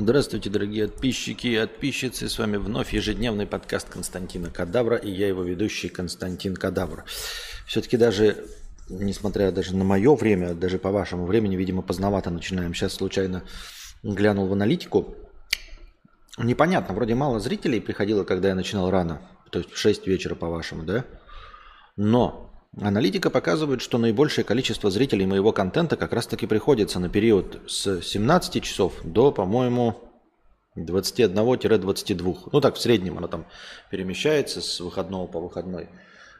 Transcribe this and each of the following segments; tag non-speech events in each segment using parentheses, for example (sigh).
Здравствуйте, дорогие подписчики и подписчицы. С вами вновь ежедневный подкаст Константина Кадавра и я его ведущий Константин Кадавр. Все-таки даже, несмотря даже на мое время, даже по вашему времени, видимо, поздновато начинаем. Сейчас случайно глянул в аналитику. Непонятно, вроде мало зрителей приходило, когда я начинал рано, то есть в 6 вечера по вашему, да? Но аналитика показывает, что наибольшее количество зрителей моего контента как раз-таки приходится на период с 17 часов до, по-моему, 21-22. Ну так, в среднем она там перемещается с выходного по выходной.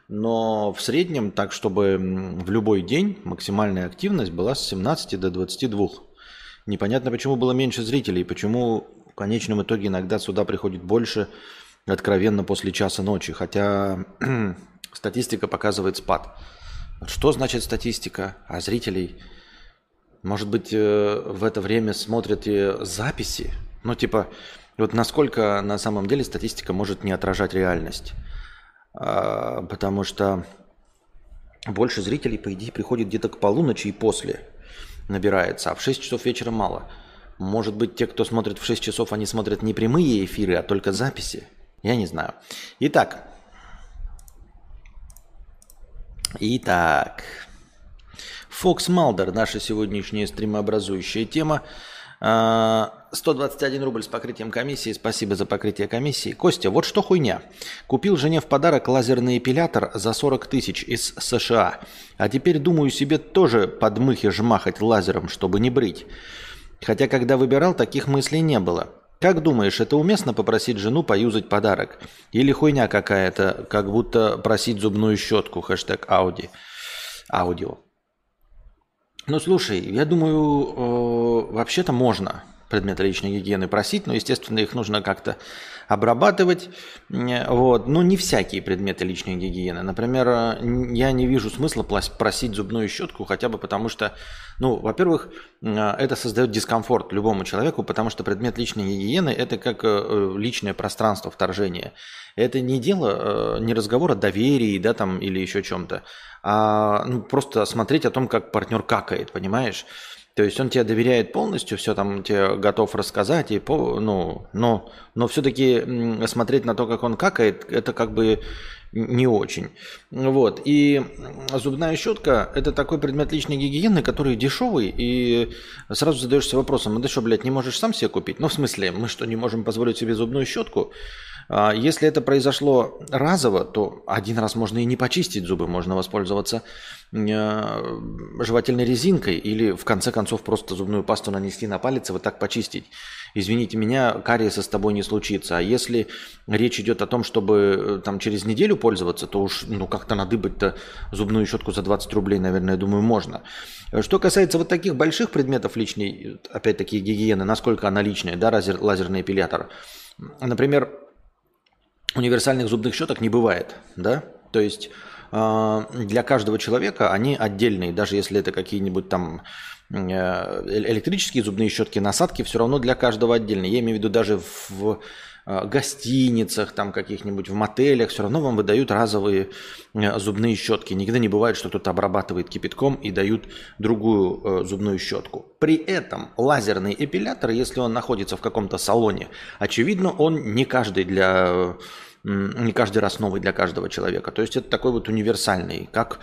Но в среднем так, чтобы в любой день максимальная активность была с 17 до 22. Непонятно, почему было меньше зрителей, почему в конечном итоге иногда сюда приходит больше откровенно после часа ночи. Хотя (clears throat) статистика показывает спад. Что значит статистика? А зрителей, может быть, э, в это время смотрят и записи? Ну, типа, вот насколько на самом деле статистика может не отражать реальность? А, потому что больше зрителей, по идее, приходит где-то к полуночи и после набирается, а в 6 часов вечера мало. Может быть, те, кто смотрит в 6 часов, они смотрят не прямые эфиры, а только записи? Я не знаю. Итак. Итак. Фокс Малдер, наша сегодняшняя стримообразующая тема. 121 а, рубль с покрытием комиссии. Спасибо за покрытие комиссии. Костя, вот что хуйня. Купил жене в подарок лазерный эпилятор за 40 тысяч из США. А теперь думаю себе тоже подмыхи жмахать лазером, чтобы не брить. Хотя когда выбирал, таких мыслей не было. Как думаешь, это уместно попросить жену поюзать подарок? Или хуйня какая-то, как будто просить зубную щетку, хэштег Ауди. Аудио. Ну, слушай, я думаю, э, вообще-то можно предметы личной гигиены просить, но, естественно, их нужно как-то обрабатывать. Вот. Но не всякие предметы личной гигиены. Например, я не вижу смысла просить зубную щетку, хотя бы потому что, ну, во-первых, это создает дискомфорт любому человеку, потому что предмет личной гигиены – это как э, личное пространство вторжения. Это не дело, э, не разговор о доверии, да, там, или еще чем-то, а ну, просто смотреть о том, как партнер какает, понимаешь? То есть он тебе доверяет полностью, все там тебе готов рассказать, и по, ну, но, но все-таки смотреть на то, как он какает, это как бы не очень. Вот. И зубная щетка – это такой предмет личной гигиены, который дешевый, и сразу задаешься вопросом, а ты что, блядь, не можешь сам себе купить? Ну, в смысле, мы что, не можем позволить себе зубную щетку? А если это произошло разово, то один раз можно и не почистить зубы, можно воспользоваться э, жевательной резинкой или в конце концов просто зубную пасту нанести на палец и вот так почистить. Извините меня, кариеса с тобой не случится. А если речь идет о том, чтобы э, там через неделю пользоваться, то уж ну как-то надыбать-то зубную щетку за 20 рублей, наверное, думаю, можно. Что касается вот таких больших предметов личной, опять-таки гигиены, насколько она личная, да, лазер, лазерный эпилятор. Например, универсальных зубных щеток не бывает, да? То есть э, для каждого человека они отдельные, даже если это какие-нибудь там э, электрические зубные щетки, насадки, все равно для каждого отдельные. Я имею в виду даже в Э, гостиницах, там каких-нибудь в мотелях, все равно вам выдают разовые э, зубные щетки. Никогда не бывает, что кто-то обрабатывает кипятком и дают другую э, зубную щетку. При этом лазерный эпилятор, если он находится в каком-то салоне, очевидно, он не каждый для не каждый раз новый для каждого человека. То есть это такой вот универсальный, как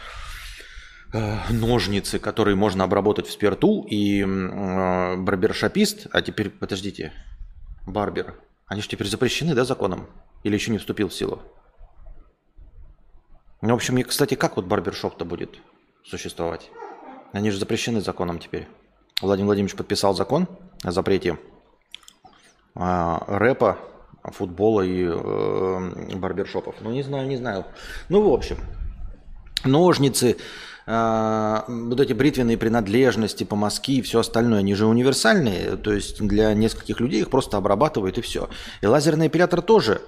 ножницы, которые можно обработать в спирту, и барбершопист, а теперь, подождите, барбер, они же теперь запрещены, да, законом? Или еще не вступил в силу? Ну, в общем, кстати, как вот барбершоп-то будет существовать? Они же запрещены законом теперь. Владимир Владимирович подписал закон о запрете а, рэпа, футбола и э, барбершопов. Ну, не знаю, не знаю. Ну, в общем, ножницы, а, вот эти бритвенные принадлежности, помазки и все остальное, они же универсальные, то есть для нескольких людей их просто обрабатывают и все. И лазерный эпилятор тоже,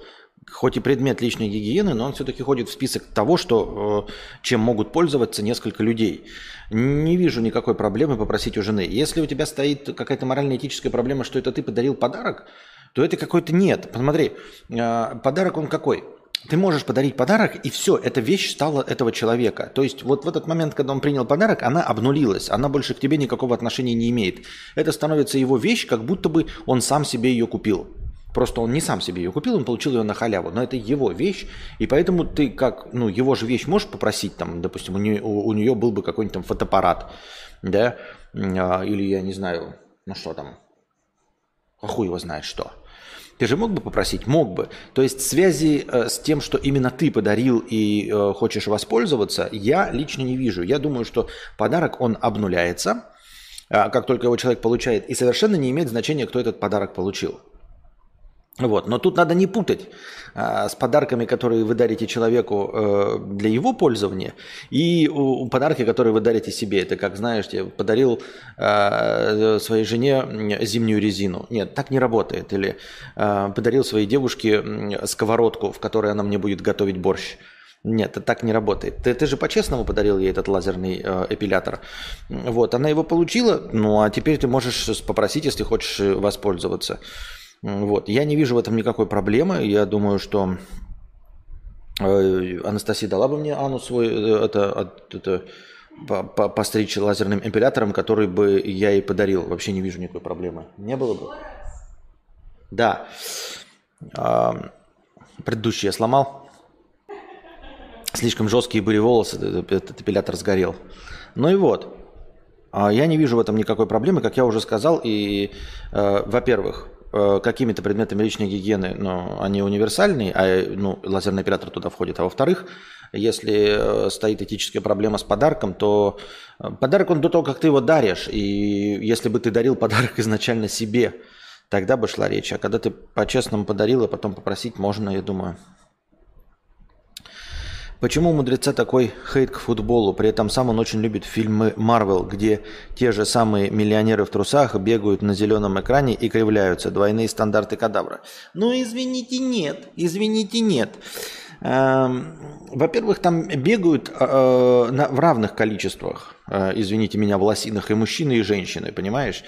хоть и предмет личной гигиены, но он все-таки ходит в список того, что, э, чем могут пользоваться несколько людей. Не вижу никакой проблемы попросить у жены. Если у тебя стоит какая-то морально-этическая проблема, что это ты подарил подарок, то это какой-то нет. Посмотри, а, подарок он какой? Ты можешь подарить подарок, и все, эта вещь стала этого человека. То есть вот в этот момент, когда он принял подарок, она обнулилась, она больше к тебе никакого отношения не имеет. Это становится его вещь, как будто бы он сам себе ее купил. Просто он не сам себе ее купил, он получил ее на халяву. Но это его вещь, и поэтому ты как, ну, его же вещь можешь попросить, там, допустим, у нее, у, нее был бы какой-нибудь там фотоаппарат, да, а, или я не знаю, ну что там, а хуй его знает что. Ты же мог бы попросить? Мог бы. То есть связи э, с тем, что именно ты подарил и э, хочешь воспользоваться, я лично не вижу. Я думаю, что подарок, он обнуляется, э, как только его человек получает, и совершенно не имеет значения, кто этот подарок получил. Вот. Но тут надо не путать а, с подарками, которые вы дарите человеку э, для его пользования, и у, у подарки, которые вы дарите себе. Это как, знаешь, я подарил э, своей жене зимнюю резину. Нет, так не работает. Или э, подарил своей девушке сковородку, в которой она мне будет готовить борщ. Нет, это так не работает. Ты, ты же по-честному подарил ей этот лазерный э, эпилятор. Вот, она его получила, ну а теперь ты можешь попросить, если хочешь воспользоваться. Вот. Я не вижу в этом никакой проблемы. Я думаю, что э, Анастасия дала бы мне Анну свой э, это, это постричь лазерным эпилятором, который бы я ей подарил. Вообще не вижу никакой проблемы. Не было бы? Да. А, предыдущий я сломал. Слишком жесткие были волосы, этот эпилятор сгорел. Ну и вот. А, я не вижу в этом никакой проблемы, как я уже сказал. И, э, во-первых, Э, какими-то предметами личной гигиены, но они универсальные, а ну, лазерный оператор туда входит. А во-вторых, если э, стоит этическая проблема с подарком, то э, подарок он до того, как ты его даришь. И если бы ты дарил подарок (laughs) изначально себе, тогда бы шла речь. А когда ты по-честному подарил, а потом попросить можно, я думаю. Почему у мудреца такой хейт к футболу? При этом сам он очень любит фильмы Марвел, где те же самые миллионеры в трусах бегают на зеленом экране и кривляются. Двойные стандарты кадавра. Ну, извините, нет. Извините, нет. Эм, во-первых, там бегают э, в равных количествах, э, извините меня, в лосинах и мужчины, и женщины, понимаешь?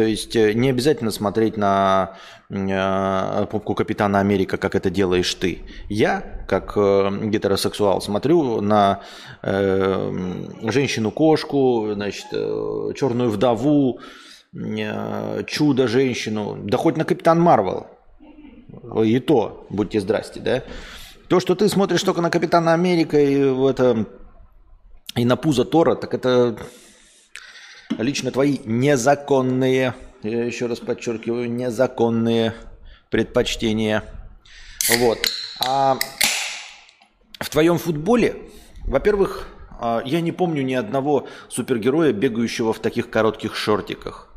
То есть э, не обязательно смотреть на э, попку Капитана Америка, как это делаешь ты. Я, как э, гетеросексуал, смотрю на э, женщину-кошку, значит, э, черную вдову, э, чудо-женщину, да хоть на Капитан Марвел. И то, будьте здрасте, да? То, что ты смотришь только на Капитана Америка и, это, и на пузо Тора, так это лично твои незаконные, я еще раз подчеркиваю, незаконные предпочтения. Вот. А в твоем футболе, во-первых, а, я не помню ни одного супергероя, бегающего в таких коротких шортиках.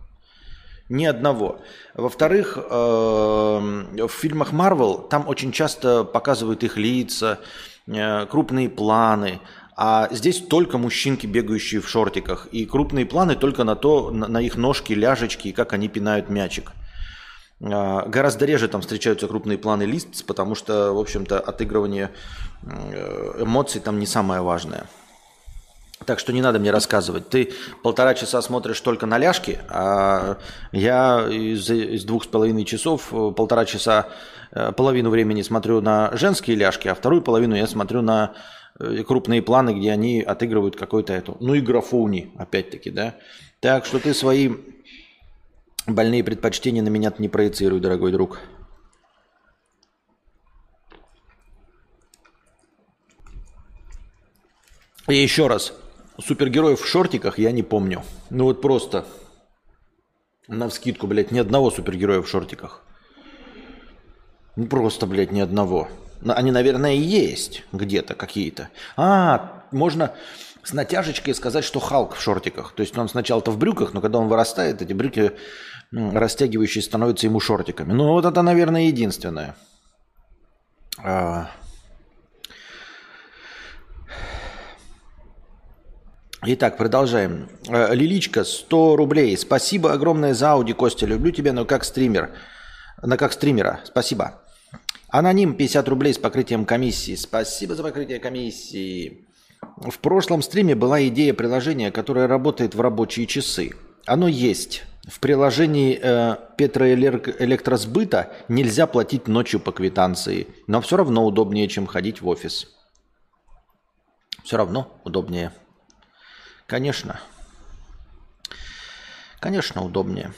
Ни одного. Во-вторых, э, в фильмах Марвел там очень часто показывают их лица, э, крупные планы, а здесь только мужчинки, бегающие в шортиках. И крупные планы только на то, на, их ножки, ляжечки и как они пинают мячик. А, гораздо реже там встречаются крупные планы лист, потому что, в общем-то, отыгрывание э, эмоций там не самое важное. Так что не надо мне рассказывать. Ты полтора часа смотришь только на ляжки, а я из, из двух с половиной часов э, полтора часа, э, половину времени смотрю на женские ляжки, а вторую половину я смотрю на крупные планы, где они отыгрывают какой-то эту, ну и графони, опять-таки, да. Так что ты свои больные предпочтения на меня не проецируй, дорогой друг. И еще раз, супергероев в шортиках я не помню. Ну вот просто на вскидку, блядь, ни одного супергероя в шортиках. Ну просто, блядь, ни одного. Они, наверное, есть где-то какие-то. А, можно с натяжечкой сказать, что Халк в шортиках. То есть он сначала-то в брюках, но когда он вырастает, эти брюки растягивающие становятся ему шортиками. Ну вот это, наверное, единственное. А... Итак, продолжаем. А, Лиличка, 100 рублей. Спасибо огромное за Ауди, Костя. Люблю тебя, но как стример. На как стримера. Спасибо. Аноним 50 рублей с покрытием комиссии. Спасибо за покрытие комиссии. В прошлом стриме была идея приложения, которое работает в рабочие часы. Оно есть. В приложении э, Петроэлектросбыта нельзя платить ночью по квитанции, но все равно удобнее, чем ходить в офис. Все равно удобнее. Конечно. Конечно, удобнее.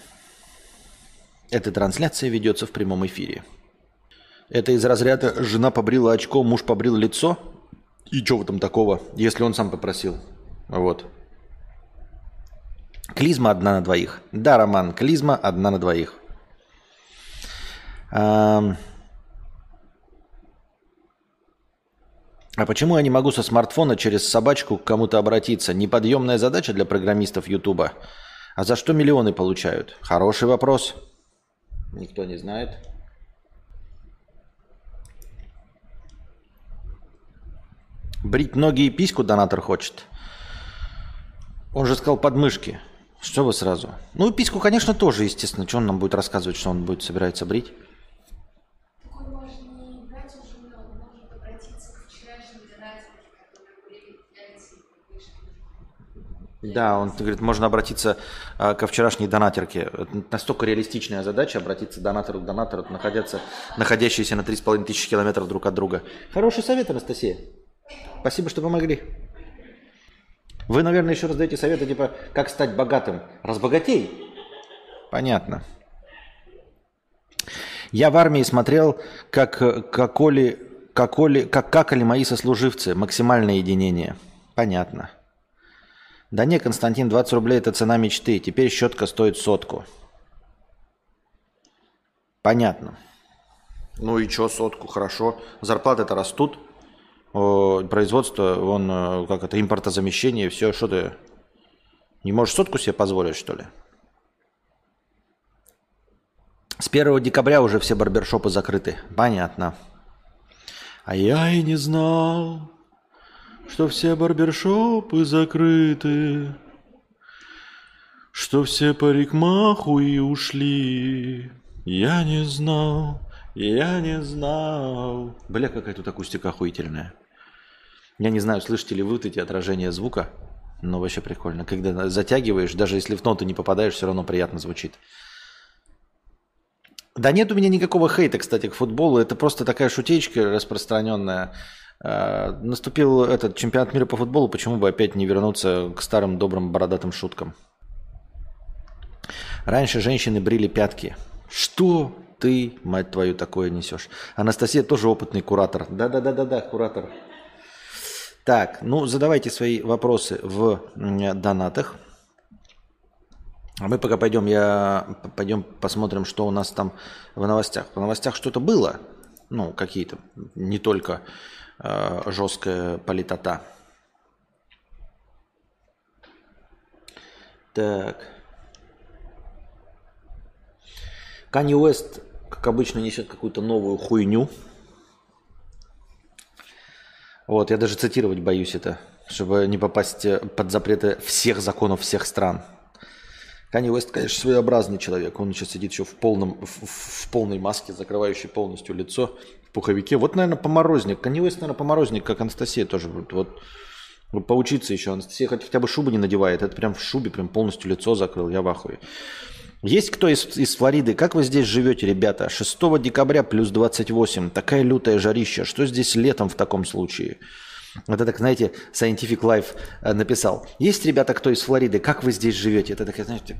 Эта трансляция ведется в прямом эфире. Это из разряда «жена побрила очко, муж побрил лицо». И что в этом такого, если он сам попросил? Вот. Клизма одна на двоих. Да, Роман, клизма одна на двоих. А, а почему я не могу со смартфона через собачку к кому-то обратиться? Неподъемная задача для программистов Ютуба. А за что миллионы получают? Хороший вопрос. Никто не знает. Брить ноги и письку донатор хочет. Он же сказал подмышки. Что вы сразу? Ну, письку, конечно, тоже, естественно. Что он нам будет рассказывать, что он будет собирается брить? Да, он говорит, можно обратиться а, ко вчерашней донатерке. Это настолько реалистичная задача обратиться донатору к донатору, находяться, находящиеся на 3,5 тысячи километров друг от друга. Хороший совет, Анастасия. Спасибо, что помогли. Вы, наверное, еще раз даете советы, типа, как стать богатым. Разбогатей. Понятно. Я в армии смотрел, как, как, оли, как, оли, как какали мои сослуживцы. Максимальное единение. Понятно. Да не, Константин, 20 рублей – это цена мечты. Теперь щетка стоит сотку. Понятно. Ну и что сотку? Хорошо. Зарплаты-то растут производство, он, э, как это, импортозамещение, все, что ты не можешь сотку себе позволить, что ли? С 1 декабря уже все барбершопы закрыты. Понятно. А я и не знал, что все барбершопы закрыты, что все парикмаху и ушли. Я не знал, я не знал. Бля, какая тут акустика охуительная. Я не знаю, слышите ли вы вот эти отражения звука, но вообще прикольно. Когда затягиваешь, даже если в ноту не попадаешь, все равно приятно звучит. Да нет у меня никакого хейта, кстати, к футболу. Это просто такая шутечка распространенная. А, наступил этот чемпионат мира по футболу, почему бы опять не вернуться к старым добрым бородатым шуткам? Раньше женщины брили пятки. Что ты, мать твою, такое несешь? Анастасия тоже опытный куратор. Да-да-да-да-да, куратор. Так, ну задавайте свои вопросы в донатах. А мы пока пойдем, я пойдем посмотрим, что у нас там в новостях. В новостях что-то было, ну какие-то, не только э, жесткая политота. Так. Канни Уэст, как обычно, несет какую-то новую хуйню. Вот, я даже цитировать боюсь это, чтобы не попасть э, под запреты всех законов всех стран. Канни Уэст, конечно, своеобразный человек. Он сейчас сидит еще в, полном, в, в полной маске, закрывающей полностью лицо, в пуховике. Вот, наверное, поморозник. Канни Уэст, наверное, поморозник, как Анастасия тоже. Вот, вот, вот поучиться еще. Анастасия хотя бы шубу не надевает. Это прям в шубе, прям полностью лицо закрыл. Я в ахуе. Есть кто из, из Флориды? Как вы здесь живете, ребята? 6 декабря плюс 28. Такая лютая жарища. Что здесь летом в таком случае? Это так, знаете, Scientific Life э, написал. Есть ребята, кто из Флориды? Как вы здесь живете? Это так, знаете,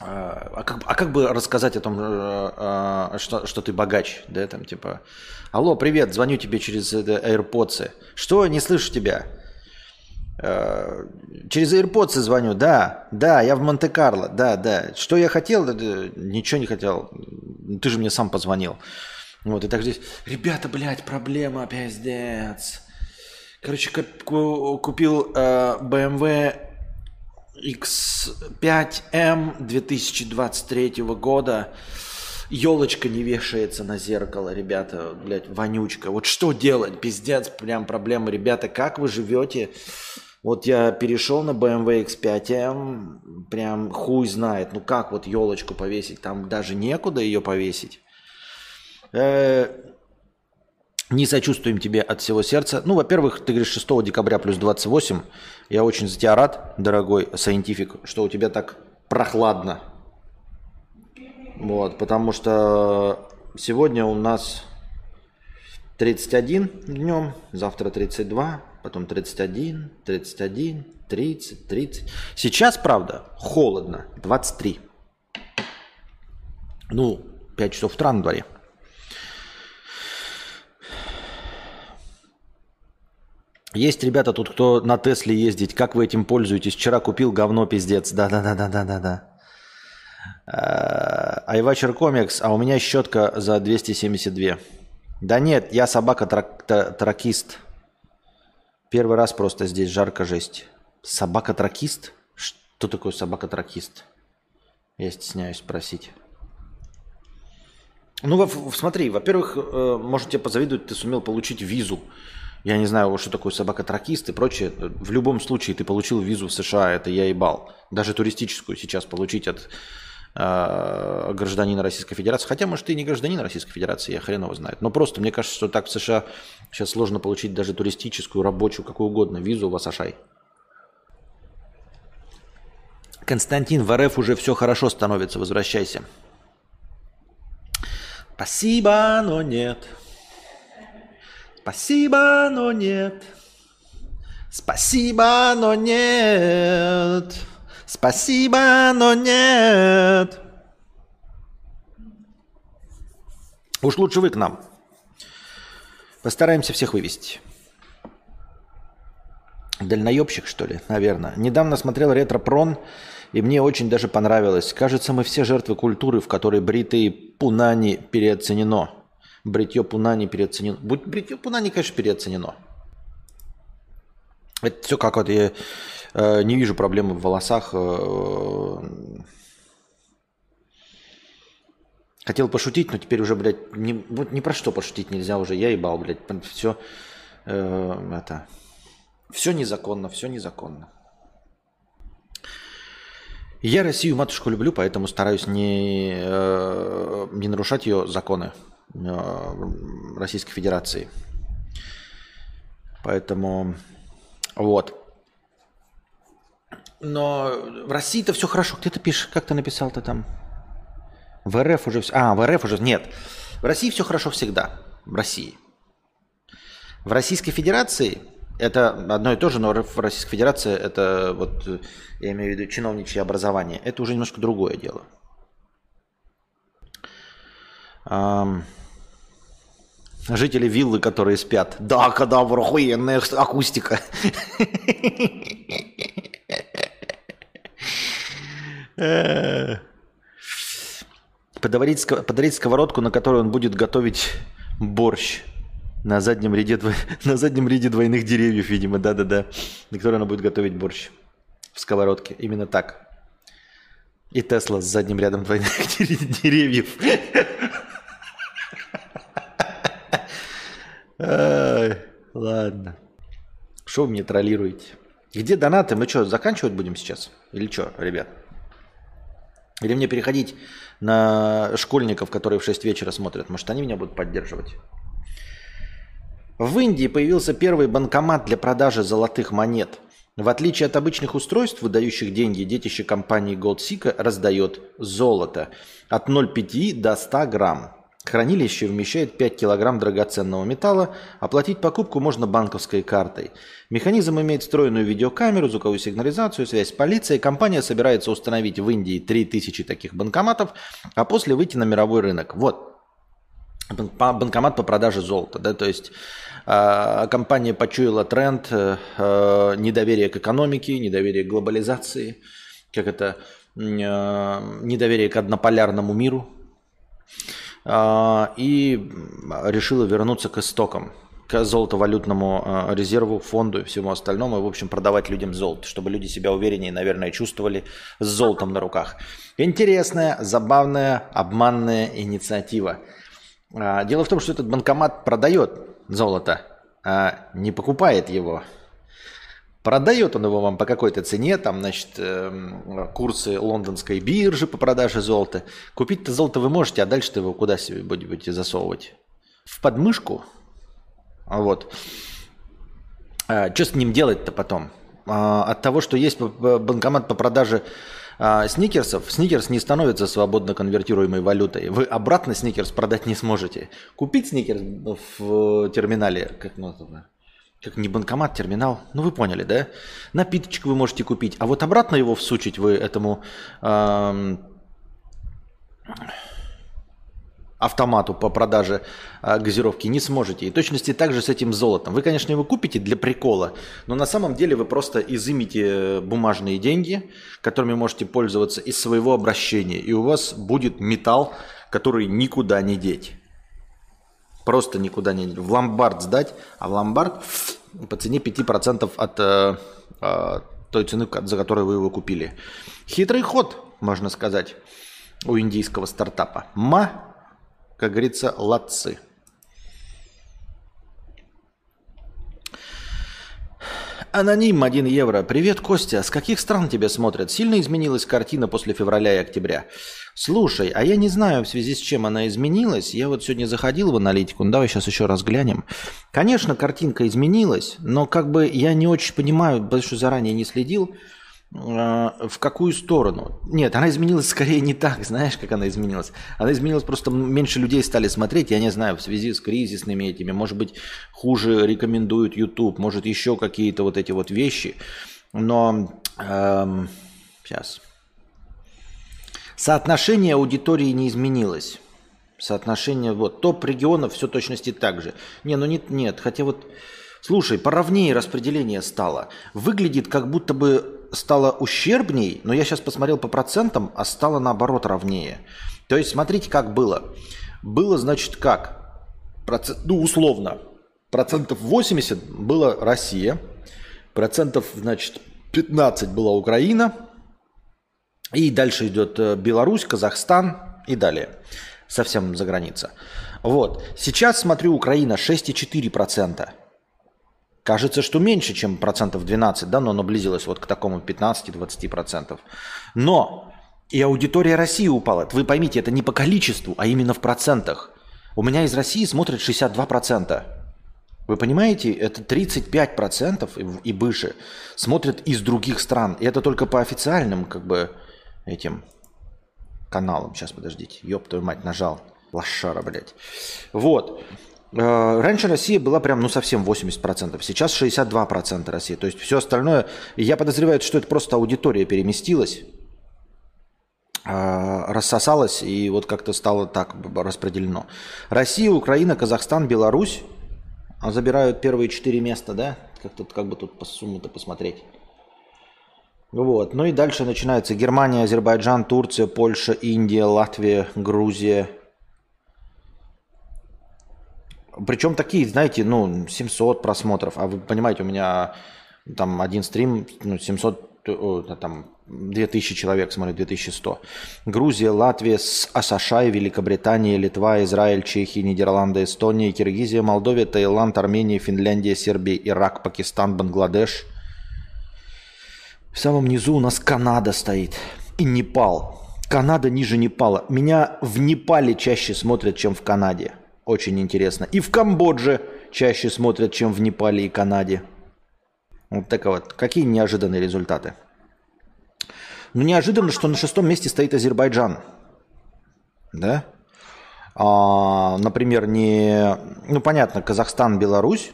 а, а как, а как бы рассказать о том, э, э, что, что ты богач, да, там типа, алло, привет, звоню тебе через AirPods. Что, не слышу тебя? Э, через AirPods звоню, да, да, я в Монте-Карло, да, да. Что я хотел? Ничего не хотел. Ты же мне сам позвонил. Вот, и так здесь, ребята, блядь, проблема, пиздец. Короче, купил э, BMW X5M 2023 года. Елочка не вешается на зеркало, ребята, блядь, вонючка. Вот что делать, пиздец, прям проблема, ребята, как вы живете? Вот я перешел на BMW X5M, прям хуй знает, ну как вот елочку повесить, там даже некуда ее повесить. Э, не сочувствуем тебе от всего сердца. Ну, во-первых, ты говоришь 6 декабря плюс 28. Я очень за тебя рад, дорогой Scientific, что у тебя так прохладно. Вот, потому что сегодня у нас 31 днем, завтра 32, потом 31, 31, 30, 30. Сейчас, правда, холодно, 23. Ну, 5 часов утра на дворе. Есть ребята тут, кто на Тесле ездить. Как вы этим пользуетесь? Вчера купил говно, пиздец. Да-да-да-да-да-да. Айвачер комикс, а у меня щетка за 272. Да нет, я собака-тракист. Первый раз просто здесь жарко жесть. Собака-тракист? Что такое собака-тракист? Я стесняюсь спросить. Ну, смотри, во-первых, э, может тебе позавидовать, ты сумел получить визу я не знаю, что такое собака-тракист и прочее. В любом случае ты получил визу в США, это я ебал. Даже туристическую сейчас получить от э, гражданина Российской Федерации. Хотя, может, ты не гражданин Российской Федерации, я хрен его знает. Но просто мне кажется, что так в США сейчас сложно получить даже туристическую, рабочую, какую угодно визу в Асашай. Константин, в РФ уже все хорошо становится, возвращайся. Спасибо, но нет. Спасибо, но нет. Спасибо, но нет. Спасибо, но нет. Уж лучше вы к нам. Постараемся всех вывести. Дальноебщик, что ли, наверное. Недавно смотрел ретро-прон, и мне очень даже понравилось. Кажется, мы все жертвы культуры, в которой бритые пунани переоценено. Бритье Пунани переоценено. Бритье Пунани, конечно, переоценено. Это все как вот я не вижу проблемы в волосах. Э, хотел пошутить, но теперь уже, блядь, не, вот ни про что пошутить нельзя уже. Я ебал, блядь. Все э, это... Все незаконно, все незаконно. Я Россию матушку люблю, поэтому стараюсь не, э, не нарушать ее законы. Э, Российской Федерации. Поэтому вот. Но в России-то все хорошо. Где ты пишешь? Как ты написал-то там? В РФ уже все. А, в РФ уже. Нет. В России все хорошо всегда. В России. В Российской Федерации это одно и то же, но в Российской Федерации это вот, я имею в виду чиновничье образование. Это уже немножко другое дело. Жители виллы, которые спят. Да, кадавр, охуенная акустика. (laughs) Подарить, подарить сковородку, на которой он будет готовить борщ. На заднем ряде, (laughs) на заднем ряде двойных деревьев, видимо, да-да-да. На которой она будет готовить борщ. В сковородке. Именно так. И Тесла с задним рядом двойных (laughs) деревьев. Ладно. Что вы мне троллируете? Где донаты? Мы что, заканчивать будем сейчас? Или что, ребят? Или мне переходить на школьников, которые в 6 вечера смотрят? Может, они меня будут поддерживать? В Индии появился первый банкомат для продажи золотых монет. В отличие от обычных устройств, выдающих деньги, детище компании GoldSeeker раздает золото от 0,5 до 100 грамм. Хранилище вмещает 5 кг драгоценного металла. Оплатить покупку можно банковской картой. Механизм имеет встроенную видеокамеру, звуковую сигнализацию, связь с полицией. Компания собирается установить в Индии 3000 таких банкоматов, а после выйти на мировой рынок. Вот. Банкомат по продаже золота. Да? То есть э, компания почуяла тренд э, э, недоверия к экономике, недоверия к глобализации, как это, э, недоверие к однополярному миру. А, и решила вернуться к истокам, к золотовалютному а, резерву, фонду и всему остальному, и, в общем, продавать людям золото, чтобы люди себя увереннее, наверное, чувствовали с золотом на руках. Интересная, забавная, обманная инициатива. А, дело в том, что этот банкомат продает золото, а не покупает его. Продает он его вам по какой-то цене, там, значит, э, курсы лондонской биржи по продаже золота. Купить-то золото вы можете, а дальше-то его куда себе будете засовывать? В подмышку? А вот. А, что с ним делать-то потом? А, от того, что есть банкомат по продаже а, сникерсов, сникерс не становится свободно конвертируемой валютой. Вы обратно сникерс продать не сможете. Купить сникерс в терминале, как ну, как не банкомат, терминал, ну вы поняли, да? Напиточек вы можете купить, а вот обратно его всучить вы этому эм, автомату по продаже э, газировки не сможете. И точности также с этим золотом. Вы, конечно, его купите для прикола, но на самом деле вы просто изымите бумажные деньги, которыми можете пользоваться из своего обращения, и у вас будет металл, который никуда не деть. Просто никуда не в ломбард сдать, а в ломбард по цене 5% от э, э, той цены, за которую вы его купили. Хитрый ход, можно сказать, у индийского стартапа. Ма, как говорится, латцы. Аноним 1 евро. Привет, Костя. С каких стран тебя смотрят? Сильно изменилась картина после февраля и октября? Слушай, а я не знаю, в связи с чем она изменилась. Я вот сегодня заходил в аналитику, ну давай сейчас еще раз глянем. Конечно, картинка изменилась, но как бы я не очень понимаю, потому что заранее не следил, э, в какую сторону. Нет, она изменилась скорее не так, знаешь, как она изменилась. Она изменилась просто, меньше людей стали смотреть, я не знаю, в связи с кризисными этими, может быть, хуже рекомендуют YouTube, может, еще какие-то вот эти вот вещи. Но эм, сейчас Соотношение аудитории не изменилось. Соотношение, вот, топ регионов все точности так же. Не, ну нет, нет, хотя вот, слушай, поровнее распределение стало. Выглядит как будто бы стало ущербней, но я сейчас посмотрел по процентам, а стало наоборот ровнее. То есть смотрите, как было. Было, значит, как? Процент, ну, условно, процентов 80 было Россия, процентов, значит, 15 была Украина, и дальше идет э, Беларусь, Казахстан и далее. Совсем за граница. Вот. Сейчас смотрю, Украина 6,4%. Кажется, что меньше, чем процентов 12, да, но наблизилось вот к такому 15-20%. Но и аудитория России упала. Вы поймите, это не по количеству, а именно в процентах. У меня из России смотрят 62%. Вы понимаете, это 35% и выше смотрят из других стран. И это только по официальным, как бы, этим каналом. Сейчас, подождите. Ёб твою мать, нажал. Лошара, блядь. Вот. Э, раньше Россия была прям, ну, совсем 80%. Сейчас 62% России. То есть все остальное... Я подозреваю, что это просто аудитория переместилась, э, рассосалась и вот как-то стало так распределено. Россия, Украина, Казахстан, Беларусь забирают первые четыре места, да? Как тут, как бы тут по сумме-то посмотреть. Вот. Ну и дальше начинается Германия, Азербайджан, Турция, Польша, Индия, Латвия, Грузия. Причем такие, знаете, ну, 700 просмотров. А вы понимаете, у меня там один стрим, ну, 700, там, 2000 человек смотрит, 2100. Грузия, Латвия, США, Великобритания, Литва, Израиль, Чехия, Нидерланды, Эстония, Киргизия, Молдовия, Таиланд, Армения, Финляндия, Сербия, Ирак, Пакистан, Бангладеш – в самом низу у нас Канада стоит и Непал. Канада ниже Непала. Меня в Непале чаще смотрят, чем в Канаде. Очень интересно. И в Камбодже чаще смотрят, чем в Непале и Канаде. Вот так вот. Какие неожиданные результаты. Ну, неожиданно, что на шестом месте стоит Азербайджан. Да? А, например, не... Ну, понятно, Казахстан, Беларусь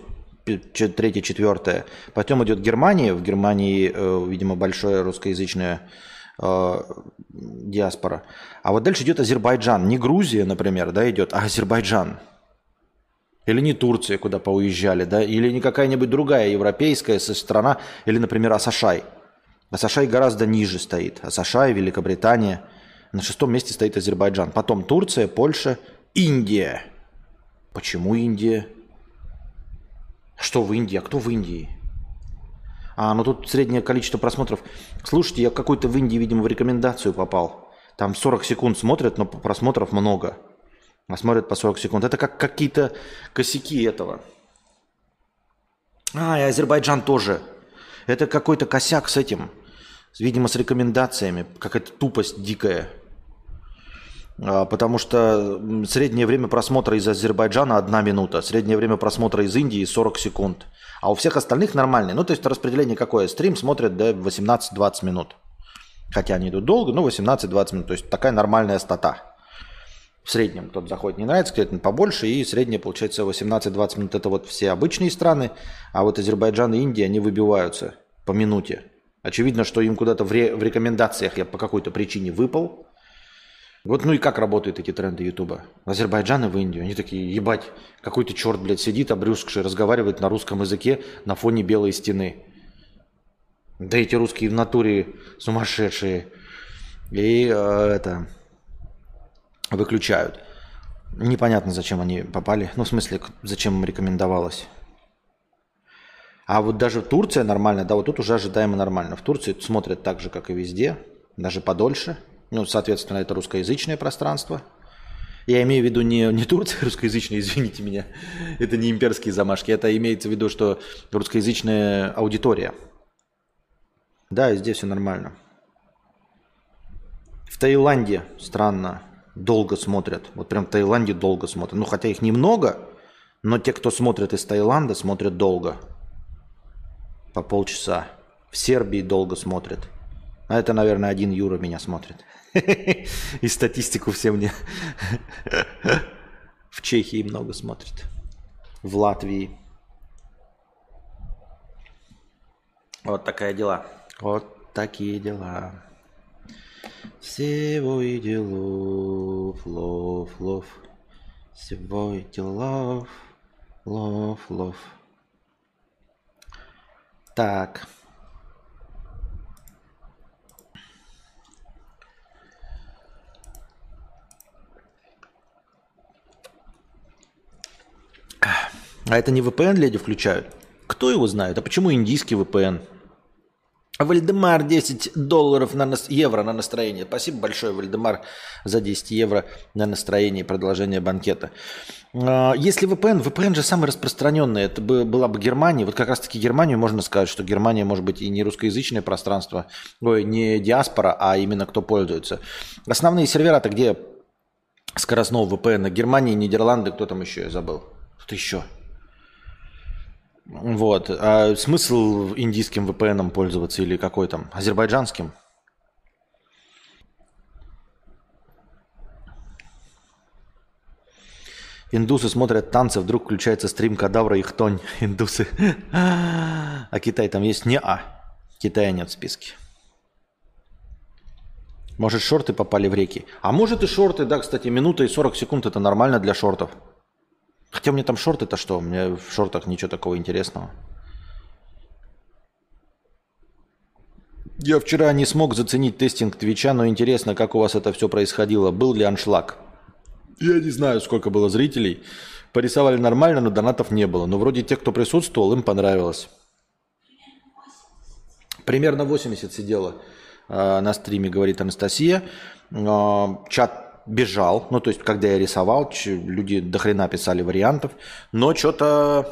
третье, четвертое. Потом идет Германия. В Германии, э, видимо, большая русскоязычная э, диаспора. А вот дальше идет Азербайджан. Не Грузия, например, да, идет, а Азербайджан. Или не Турция, куда поуезжали, да, или не какая-нибудь другая европейская страна, или, например, Асашай. Асашай гораздо ниже стоит. Асашай, Великобритания. На шестом месте стоит Азербайджан. Потом Турция, Польша, Индия. Почему Индия? Что в Индии? А кто в Индии? А, ну тут среднее количество просмотров. Слушайте, я какой-то в Индии, видимо, в рекомендацию попал. Там 40 секунд смотрят, но просмотров много. А смотрят по 40 секунд. Это как какие-то косяки этого. А, и Азербайджан тоже. Это какой-то косяк с этим. Видимо, с рекомендациями. Какая-то тупость дикая. А, потому что среднее время просмотра из Азербайджана одна минута, среднее время просмотра из Индии 40 секунд. А у всех остальных нормальные. Ну, то есть распределение какое? Стрим смотрят до да, 18-20 минут. Хотя они идут долго, но 18-20 минут. То есть такая нормальная стата. В среднем тот заходит не нравится, где-то побольше, и средняя получается 18-20 минут. Это вот все обычные страны, а вот Азербайджан и Индия, они выбиваются по минуте. Очевидно, что им куда-то в, ре- в рекомендациях я по какой-то причине выпал. Вот ну и как работают эти тренды Ютуба? В Азербайджан и в Индию. Они такие, ебать, какой-то черт, блядь, сидит обрюзгший, разговаривает на русском языке на фоне белой стены. Да эти русские в натуре сумасшедшие. И э, это выключают. Непонятно, зачем они попали. Ну, в смысле, зачем им рекомендовалось. А вот даже Турция нормально, да, вот тут уже ожидаемо нормально. В Турции смотрят так же, как и везде, даже подольше. Ну, соответственно, это русскоязычное пространство. Я имею в виду не, не Турция (laughs) русскоязычная, извините меня, это не имперские замашки, это имеется в виду, что русскоязычная аудитория. Да, и здесь все нормально. В Таиланде странно, долго смотрят. Вот прям в Таиланде долго смотрят. Ну, хотя их немного, но те, кто смотрит из Таиланда, смотрят долго. По полчаса. В Сербии долго смотрят. А это, наверное, один Юра меня смотрит. (laughs) И статистику все мне. (laughs) В Чехии много смотрит. В Латвии. Вот такая дела. Вот такие дела. Всего и делов, лов, лов. Всего и делов, лов, лов. Так. А это не VPN леди включают? Кто его знает? А почему индийский VPN? Вальдемар 10 долларов на нас... евро на настроение. Спасибо большое, Вальдемар, за 10 евро на настроение и продолжение банкета. А, если VPN, VPN же самый распространенный. Это была бы Германия. Вот как раз-таки Германию можно сказать, что Германия может быть и не русскоязычное пространство, ой, не диаспора, а именно кто пользуется. Основные сервера-то где скоростного VPN? Германия, Нидерланды, кто там еще, я забыл. Кто еще? Вот. А смысл индийским VPN пользоваться или какой там? Азербайджанским? Индусы смотрят танцы, вдруг включается стрим Кадавра и Хтонь. (laughs) Индусы. А Китай там есть? Не-а. Китая нет в списке. Может, шорты попали в реки? А может и шорты, да, кстати, минута и 40 секунд это нормально для шортов. Хотя меня там шорты-то что? У меня в шортах ничего такого интересного. Я вчера не смог заценить тестинг Твича, но интересно, как у вас это все происходило. Был ли аншлаг? Я не знаю, сколько было зрителей. Порисовали нормально, но донатов не было. Но вроде те, кто присутствовал, им понравилось. Примерно 80 сидела э, на стриме, говорит Анастасия. Э, чат бежал. Ну, то есть, когда я рисовал, люди до хрена писали вариантов. Но что-то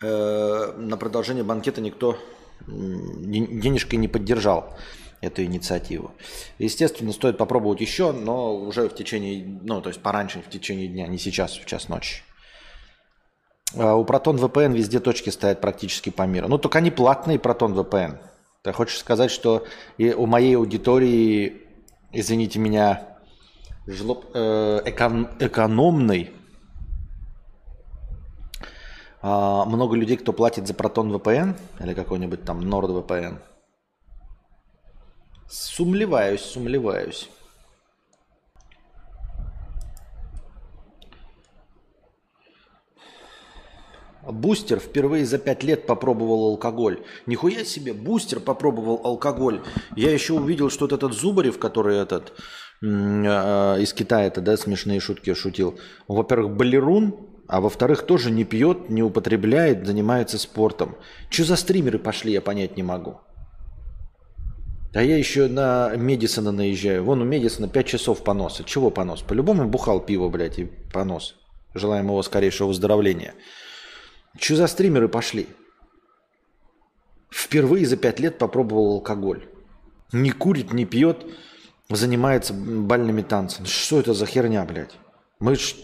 э, на продолжение банкета никто денежкой не поддержал эту инициативу. Естественно, стоит попробовать еще, но уже в течение, ну, то есть пораньше, в течение дня, не сейчас, в час ночи. А у Proton VPN везде точки стоят практически по миру. Ну, только они платные, Proton VPN. Ты хочешь сказать, что и у моей аудитории извините меня, жлоб, э, экон, экономный. А, много людей, кто платит за Proton VPN или какой-нибудь там NordVPN. Сумлеваюсь, сумлеваюсь. Бустер впервые за пять лет попробовал алкоголь. Нихуя себе, Бустер попробовал алкоголь. Я еще увидел, что этот Зубарев, который этот э, из Китая, это, да, смешные шутки шутил. Во-первых, балерун, а во-вторых, тоже не пьет, не употребляет, занимается спортом. Что за стримеры пошли, я понять не могу. А я еще на Медисона наезжаю. Вон у Медисона 5 часов поноса. Чего понос? По-любому бухал пиво, блядь, и понос. Желаем его скорейшего выздоровления. Что за стримеры пошли? Впервые за пять лет попробовал алкоголь. Не курит, не пьет, занимается бальными танцами. Что это за херня, блядь? Мы ж...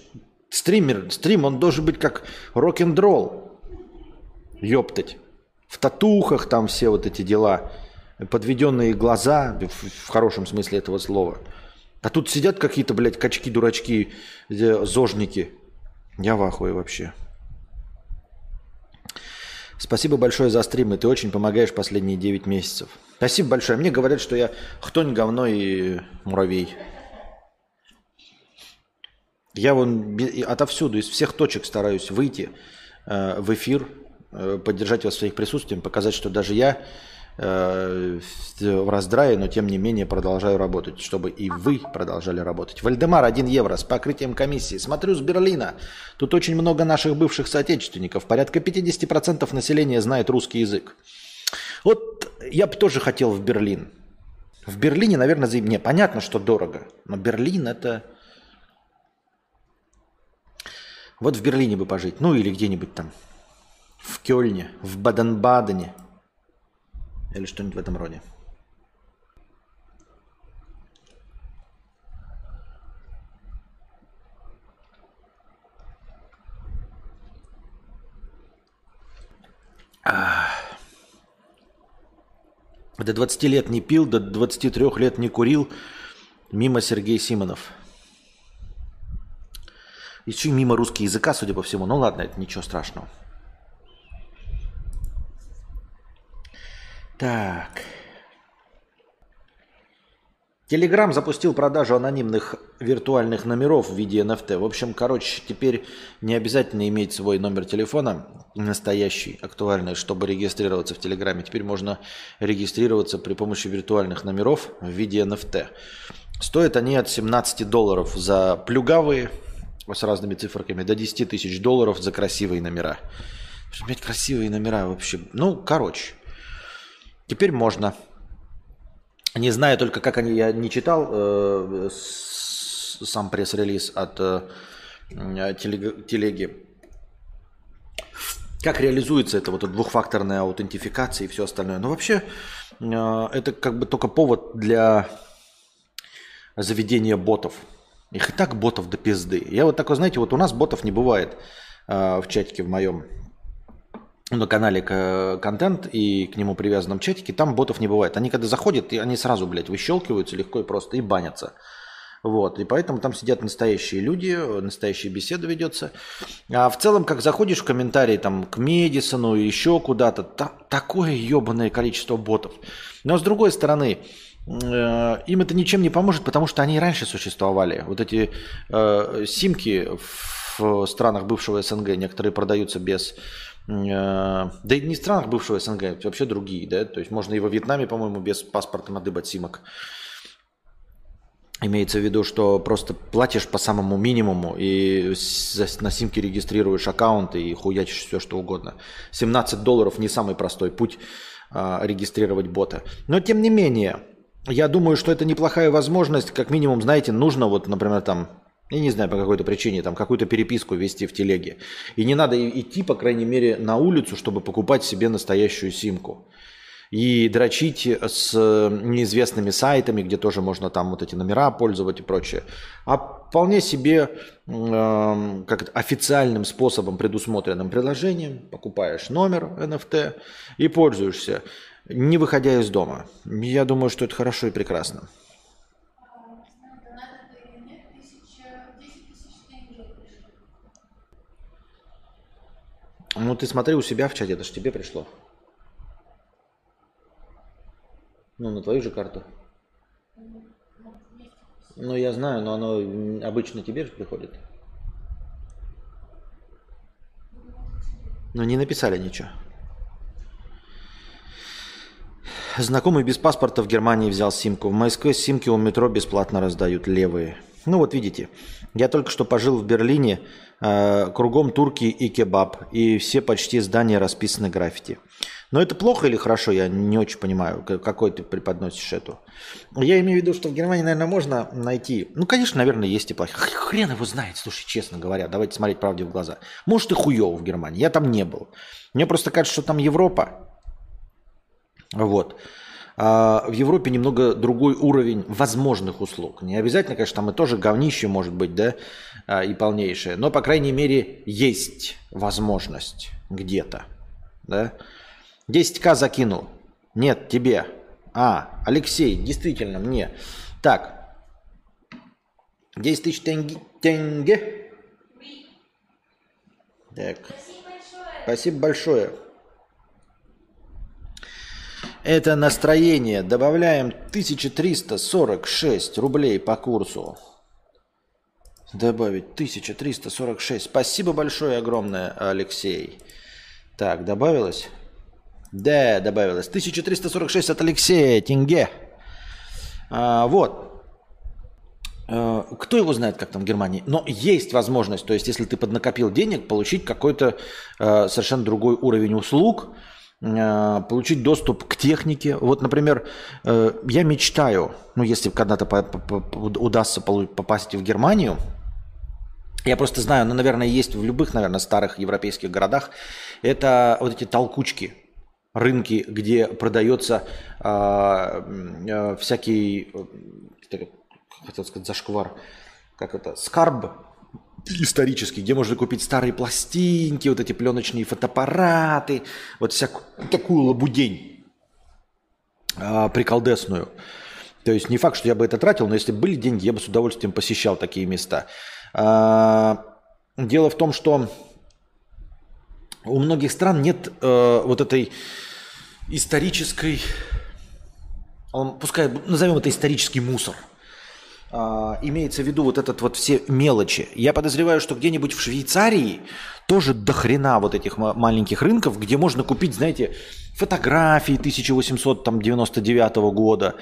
Стример, стрим, он должен быть как рок-н-ролл. Ёптать. В татухах там все вот эти дела. подведенные глаза, в, хорошем смысле этого слова. А тут сидят какие-то, блядь, качки-дурачки, зожники. Я в ахуе вообще. Спасибо большое за стримы. Ты очень помогаешь последние 9 месяцев. Спасибо большое. Мне говорят, что я хтонь, говно и муравей. Я вон отовсюду, из всех точек стараюсь выйти э, в эфир, э, поддержать вас своих присутствием, показать, что даже я в раздрае, но тем не менее продолжаю работать, чтобы и вы продолжали работать. Вальдемар 1 евро с покрытием комиссии. Смотрю с Берлина. Тут очень много наших бывших соотечественников. Порядка 50% населения знает русский язык. Вот я бы тоже хотел в Берлин. В Берлине, наверное, за... не, понятно, что дорого, но Берлин это вот в Берлине бы пожить. Ну или где-нибудь там. В Кёльне, в Баден-Бадене. Или что-нибудь в этом роде. До 20 лет не пил, до 23 лет не курил. Мимо Сергей Симонов. Еще мимо русского языка, судя по всему. Ну ладно, это ничего страшного. Так. Телеграм запустил продажу анонимных виртуальных номеров в виде NFT. В общем, короче, теперь не обязательно иметь свой номер телефона, настоящий, актуальный, чтобы регистрироваться в Телеграме. Теперь можно регистрироваться при помощи виртуальных номеров в виде NFT. Стоят они от 17 долларов за плюгавые с разными циферками, до 10 тысяч долларов за красивые номера. Иметь красивые номера вообще. Ну, короче. Теперь можно. Не знаю только, как они, я не читал э, сам пресс-релиз от э, телеги, телеги. Как реализуется это вот двухфакторная аутентификация и все остальное. Но вообще э, это как бы только повод для заведения ботов. Их и так ботов до пизды. Я вот такой, знаете, вот у нас ботов не бывает э, в чатике в моем на канале контент и к нему привязанном чатике, там ботов не бывает. Они когда заходят, и они сразу, блядь, выщелкиваются легко и просто и банятся. Вот, и поэтому там сидят настоящие люди, настоящая беседа ведется. А в целом, как заходишь в комментарии там к Медисону, еще куда-то, та, такое ебаное количество ботов. Но с другой стороны, Э, им это ничем не поможет, потому что они и раньше существовали. Вот эти э, симки в странах бывшего СНГ, некоторые продаются без... Э, да и не в странах бывшего СНГ, вообще другие, да? То есть можно и во Вьетнаме, по-моему, без паспорта надыбать симок. Имеется в виду, что просто платишь по самому минимуму и на симке регистрируешь аккаунт и хуячишь все, что угодно. 17 долларов не самый простой путь а, регистрировать бота. Но тем не менее, я думаю, что это неплохая возможность, как минимум, знаете, нужно вот, например, там, я не знаю, по какой-то причине, там, какую-то переписку вести в телеге. И не надо идти, по крайней мере, на улицу, чтобы покупать себе настоящую симку. И дрочить с неизвестными сайтами, где тоже можно там вот эти номера пользовать и прочее. А вполне себе э, как официальным способом, предусмотренным приложением, покупаешь номер NFT и пользуешься не выходя из дома. Я думаю, что это хорошо и прекрасно. Ну, ты смотри у себя в чате, это же тебе пришло. Ну, на твою же карту. Ну, я знаю, но оно обычно тебе же приходит. Но не написали ничего. Знакомый без паспорта в Германии взял симку. В Москве симки у метро бесплатно раздают, левые. Ну вот видите, я только что пожил в Берлине, кругом турки и кебаб, и все почти здания расписаны граффити. Но это плохо или хорошо, я не очень понимаю, какой ты преподносишь эту. Я имею в виду, что в Германии, наверное, можно найти... Ну, конечно, наверное, есть и плохие. Хрен его знает, слушай, честно говоря, давайте смотреть правде в глаза. Может, и хуево в Германии, я там не был. Мне просто кажется, что там Европа, вот. А в Европе немного другой уровень возможных услуг. Не обязательно, конечно, там и тоже говнище может быть, да, а, и полнейшее. Но, по крайней мере, есть возможность где-то, да. 10к закинул. Нет, тебе. А, Алексей, действительно, мне. Так. 10 тысяч тенге. тенге. Так. Спасибо большое. Это настроение. Добавляем 1346 рублей по курсу. Добавить 1346. Спасибо большое, огромное, Алексей. Так, добавилось? Да, добавилось. 1346 от Алексея Тенге. А, вот. А, кто его знает, как там в Германии? Но есть возможность, то есть если ты поднакопил денег, получить какой-то а, совершенно другой уровень услуг, а, получить доступ к технике. Вот, например, э, я мечтаю, ну, если когда-то удастся попасть в Германию, я просто знаю, ну, наверное, есть в любых, наверное, старых европейских городах, это вот эти толкучки, рынки, где продается а, а, всякий, э, хотел сказать, зашквар, как это, скарб исторический, где можно купить старые пластинки, вот эти пленочные фотоаппараты, вот всякую такую лабудень а, приколдесную. То есть не факт, что я бы это тратил, но если бы были деньги, я бы с удовольствием посещал такие места. А, дело в том, что у многих стран нет э, вот этой исторической, пускай назовем это исторический мусор. А, имеется в виду вот этот вот все мелочи. Я подозреваю, что где-нибудь в Швейцарии тоже до хрена вот этих маленьких рынков, где можно купить, знаете, фотографии 1899 года,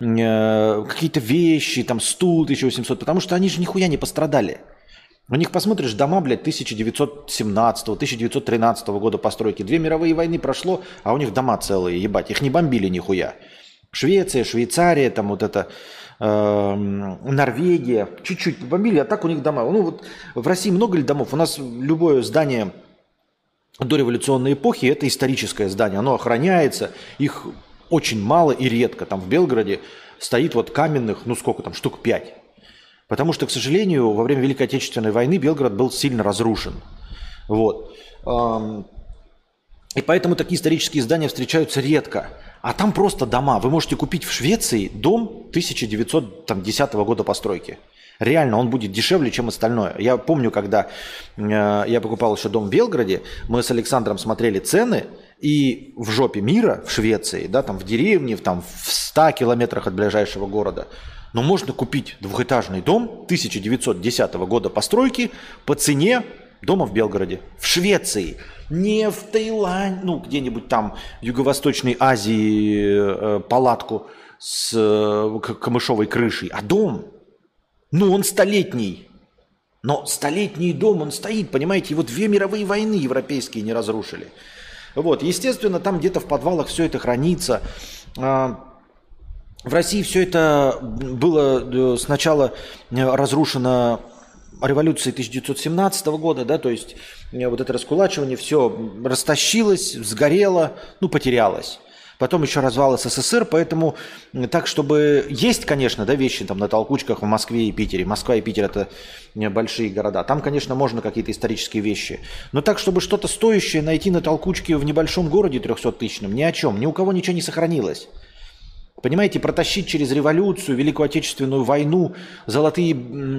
э, какие-то вещи, там стул 1800, потому что они же нихуя не пострадали. У них посмотришь, дома, блядь, 1917-1913 года постройки. Две мировые войны прошло, а у них дома целые, ебать. Их не бомбили нихуя. Швеция, Швейцария, там вот это, Норвегия, чуть-чуть бомбили, а так у них дома. Ну вот в России много ли домов? У нас любое здание до революционной эпохи это историческое здание, оно охраняется, их очень мало и редко. Там в Белгороде стоит вот каменных, ну сколько там, штук пять. Потому что, к сожалению, во время Великой Отечественной войны Белгород был сильно разрушен. Вот. И поэтому такие исторические здания встречаются редко. А там просто дома. Вы можете купить в Швеции дом 1910 года постройки. Реально, он будет дешевле, чем остальное. Я помню, когда э, я покупал еще дом в Белгороде, мы с Александром смотрели цены, и в жопе мира, в Швеции, да, там в деревне, в, там, в 100 километрах от ближайшего города, но можно купить двухэтажный дом 1910 года постройки по цене дома в Белгороде, в Швеции, не в Таиланде, ну где-нибудь там в Юго-Восточной Азии э, палатку с э, камышовой крышей, а дом ну, он столетний. Но столетний дом, он стоит, понимаете, его две мировые войны европейские не разрушили. Вот, естественно, там где-то в подвалах все это хранится. А, в России все это было э, сначала э, разрушено революцией 1917 года, да, то есть э, вот это раскулачивание, все растащилось, сгорело, ну, потерялось потом еще развал СССР, поэтому так, чтобы есть, конечно, да, вещи там на толкучках в Москве и Питере. Москва и Питер это большие города. Там, конечно, можно какие-то исторические вещи. Но так, чтобы что-то стоящее найти на толкучке в небольшом городе 300-тысячном, ни о чем. Ни у кого ничего не сохранилось. Понимаете, протащить через революцию, Великую Отечественную войну золотые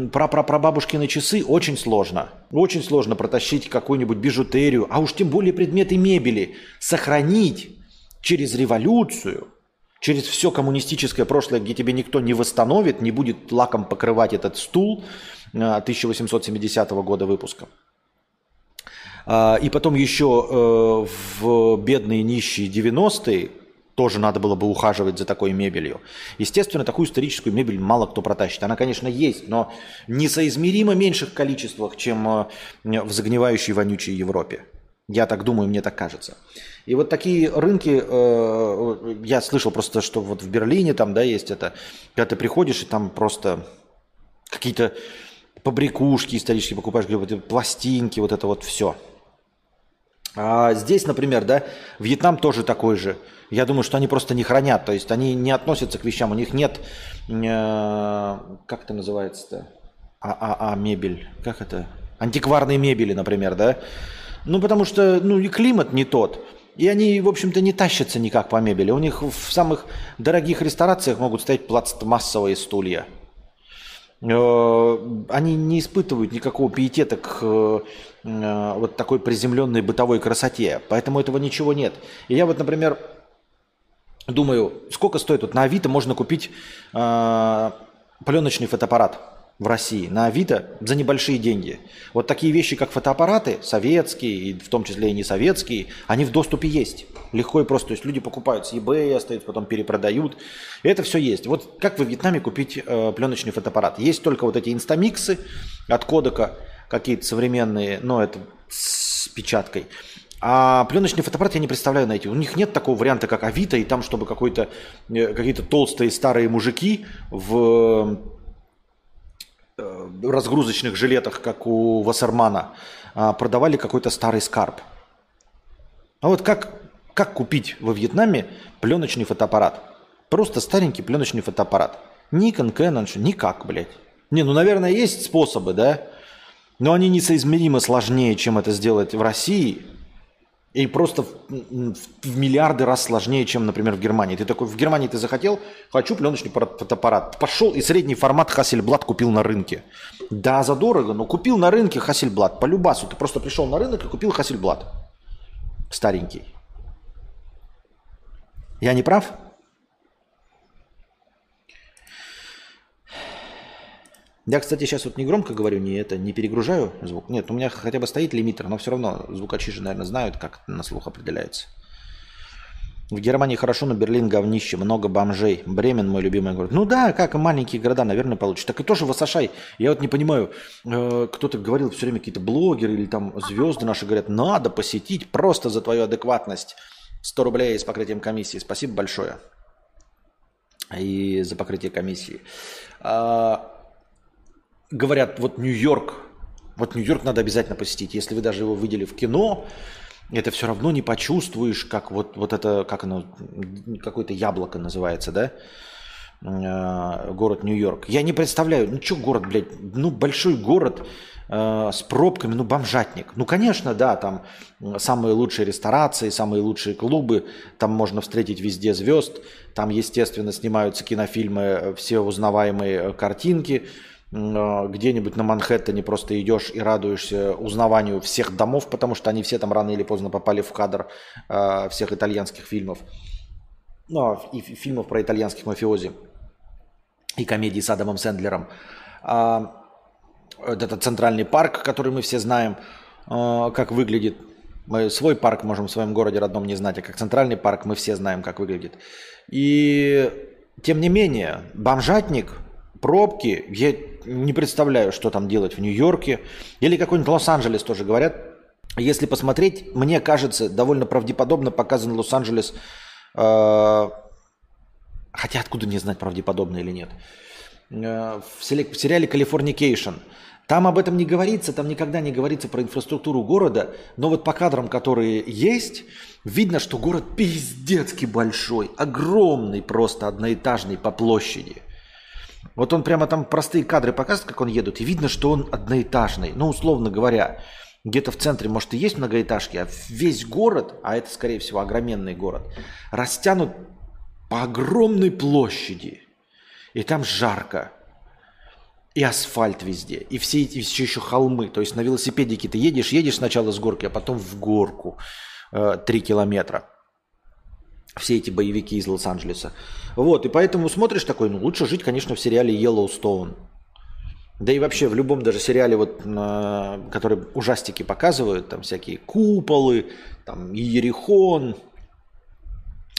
прапрапрабабушкины часы очень сложно. Очень сложно протащить какую-нибудь бижутерию, а уж тем более предметы мебели. Сохранить через революцию, через все коммунистическое прошлое, где тебе никто не восстановит, не будет лаком покрывать этот стул 1870 э, года выпуска. А, и потом еще э, в бедные нищие 90-е тоже надо было бы ухаживать за такой мебелью. Естественно, такую историческую мебель мало кто протащит. Она, конечно, есть, но несоизмеримо меньших количествах, чем э, в загнивающей вонючей Европе. Я так думаю, мне так кажется. И вот такие рынки, э, я слышал просто, что вот в Берлине там, да, есть это, когда ты приходишь, и там просто какие-то побрякушки исторические покупаешь, где пластинки, вот это вот все. А здесь, например, да, Вьетнам тоже такой же. Я думаю, что они просто не хранят, то есть они не относятся к вещам, у них нет, э, как это называется-то, ААА мебель, как это, антикварной мебели, например, да, ну, потому что, ну, и климат не тот. И они, в общем-то, не тащатся никак по мебели. У них в самых дорогих ресторациях могут стоять пластмассовые стулья. Э, они не испытывают никакого пиетета к э, вот такой приземленной бытовой красоте. Поэтому этого ничего нет. И я вот, например, думаю, сколько стоит вот на Авито можно купить э, пленочный фотоаппарат в России на Авито за небольшие деньги. Вот такие вещи, как фотоаппараты, советские, и в том числе и не советские, они в доступе есть. Легко и просто. То есть люди покупают с eBay, остаются, потом перепродают. Это все есть. Вот как во Вьетнаме купить э, пленочный фотоаппарат? Есть только вот эти инстамиксы от Кодека, какие-то современные, но это с печаткой. А пленочный фотоаппарат я не представляю найти. У них нет такого варианта, как Авито, и там, чтобы какой-то, э, какие-то толстые старые мужики в разгрузочных жилетах, как у Вассермана, а, продавали какой-то старый скарб. А вот как, как купить во Вьетнаме пленочный фотоаппарат? Просто старенький пленочный фотоаппарат. Nikon, Canon, никак, блядь. Не, ну, наверное, есть способы, да? Но они несоизмеримо сложнее, чем это сделать в России – и просто в, в миллиарды раз сложнее, чем, например, в Германии. Ты такой, в Германии ты захотел, хочу пленочный фотоаппарат. Пошел и средний формат Хассельблад купил на рынке. Да, задорого, но купил на рынке Хассельблад. По любасу. Ты просто пришел на рынок и купил Хассельблад. Старенький. Я не прав? Я, кстати, сейчас вот не громко говорю, не это, не перегружаю звук. Нет, у меня хотя бы стоит лимитер, но все равно звукачи же, наверное, знают, как на слух определяется. В Германии хорошо, но Берлин говнище, много бомжей. Бремен мой любимый город. Ну да, как и маленькие города, наверное, получится. Так и тоже в Асашай. Я вот не понимаю, э, кто-то говорил все время, какие-то блогеры или там звезды наши говорят, надо посетить просто за твою адекватность. 100 рублей с покрытием комиссии. Спасибо большое. И за покрытие комиссии. А, говорят, вот Нью-Йорк, вот Нью-Йорк надо обязательно посетить. Если вы даже его видели в кино, это все равно не почувствуешь, как вот, вот это, как оно, какое-то яблоко называется, да? Э, город Нью-Йорк. Я не представляю, ну что город, блядь, ну большой город э, с пробками, ну бомжатник. Ну конечно, да, там самые лучшие ресторации, самые лучшие клубы, там можно встретить везде звезд, там, естественно, снимаются кинофильмы, э, все узнаваемые картинки, где-нибудь на Манхэттене просто идешь и радуешься узнаванию всех домов, потому что они все там рано или поздно попали в кадр э, всех итальянских фильмов. Ну, а и фильмов про итальянских мафиози. И комедии с Адамом Сэндлером. А, это центральный парк, который мы все знаем, как выглядит. Мы свой парк можем в своем городе родном не знать, а как центральный парк мы все знаем, как выглядит. И тем не менее, бомжатник, пробки, я не представляю, что там делать в Нью-Йорке. Или какой-нибудь Лос-Анджелес тоже говорят. Если посмотреть, мне кажется, довольно правдеподобно показан Лос-Анджелес. Э, хотя откуда не знать, правдеподобно или нет. Э, в, сериале «Калифорникейшн». Там об этом не говорится, там никогда не говорится про инфраструктуру города, но вот по кадрам, которые есть, видно, что город пиздецки большой, огромный просто, одноэтажный по площади – вот он прямо там простые кадры показывает, как он едут, и видно, что он одноэтажный. Ну, условно говоря, где-то в центре, может, и есть многоэтажки, а весь город, а это, скорее всего, огроменный город, растянут по огромной площади. И там жарко. И асфальт везде. И все эти все еще холмы. То есть на велосипедике ты едешь, едешь сначала с горки, а потом в горку. Э, три километра все эти боевики из Лос-Анджелеса. Вот, и поэтому смотришь такой, ну лучше жить, конечно, в сериале Yellowstone. Да и вообще в любом даже сериале, вот, на, который ужастики показывают, там всякие куполы, там Иерихон,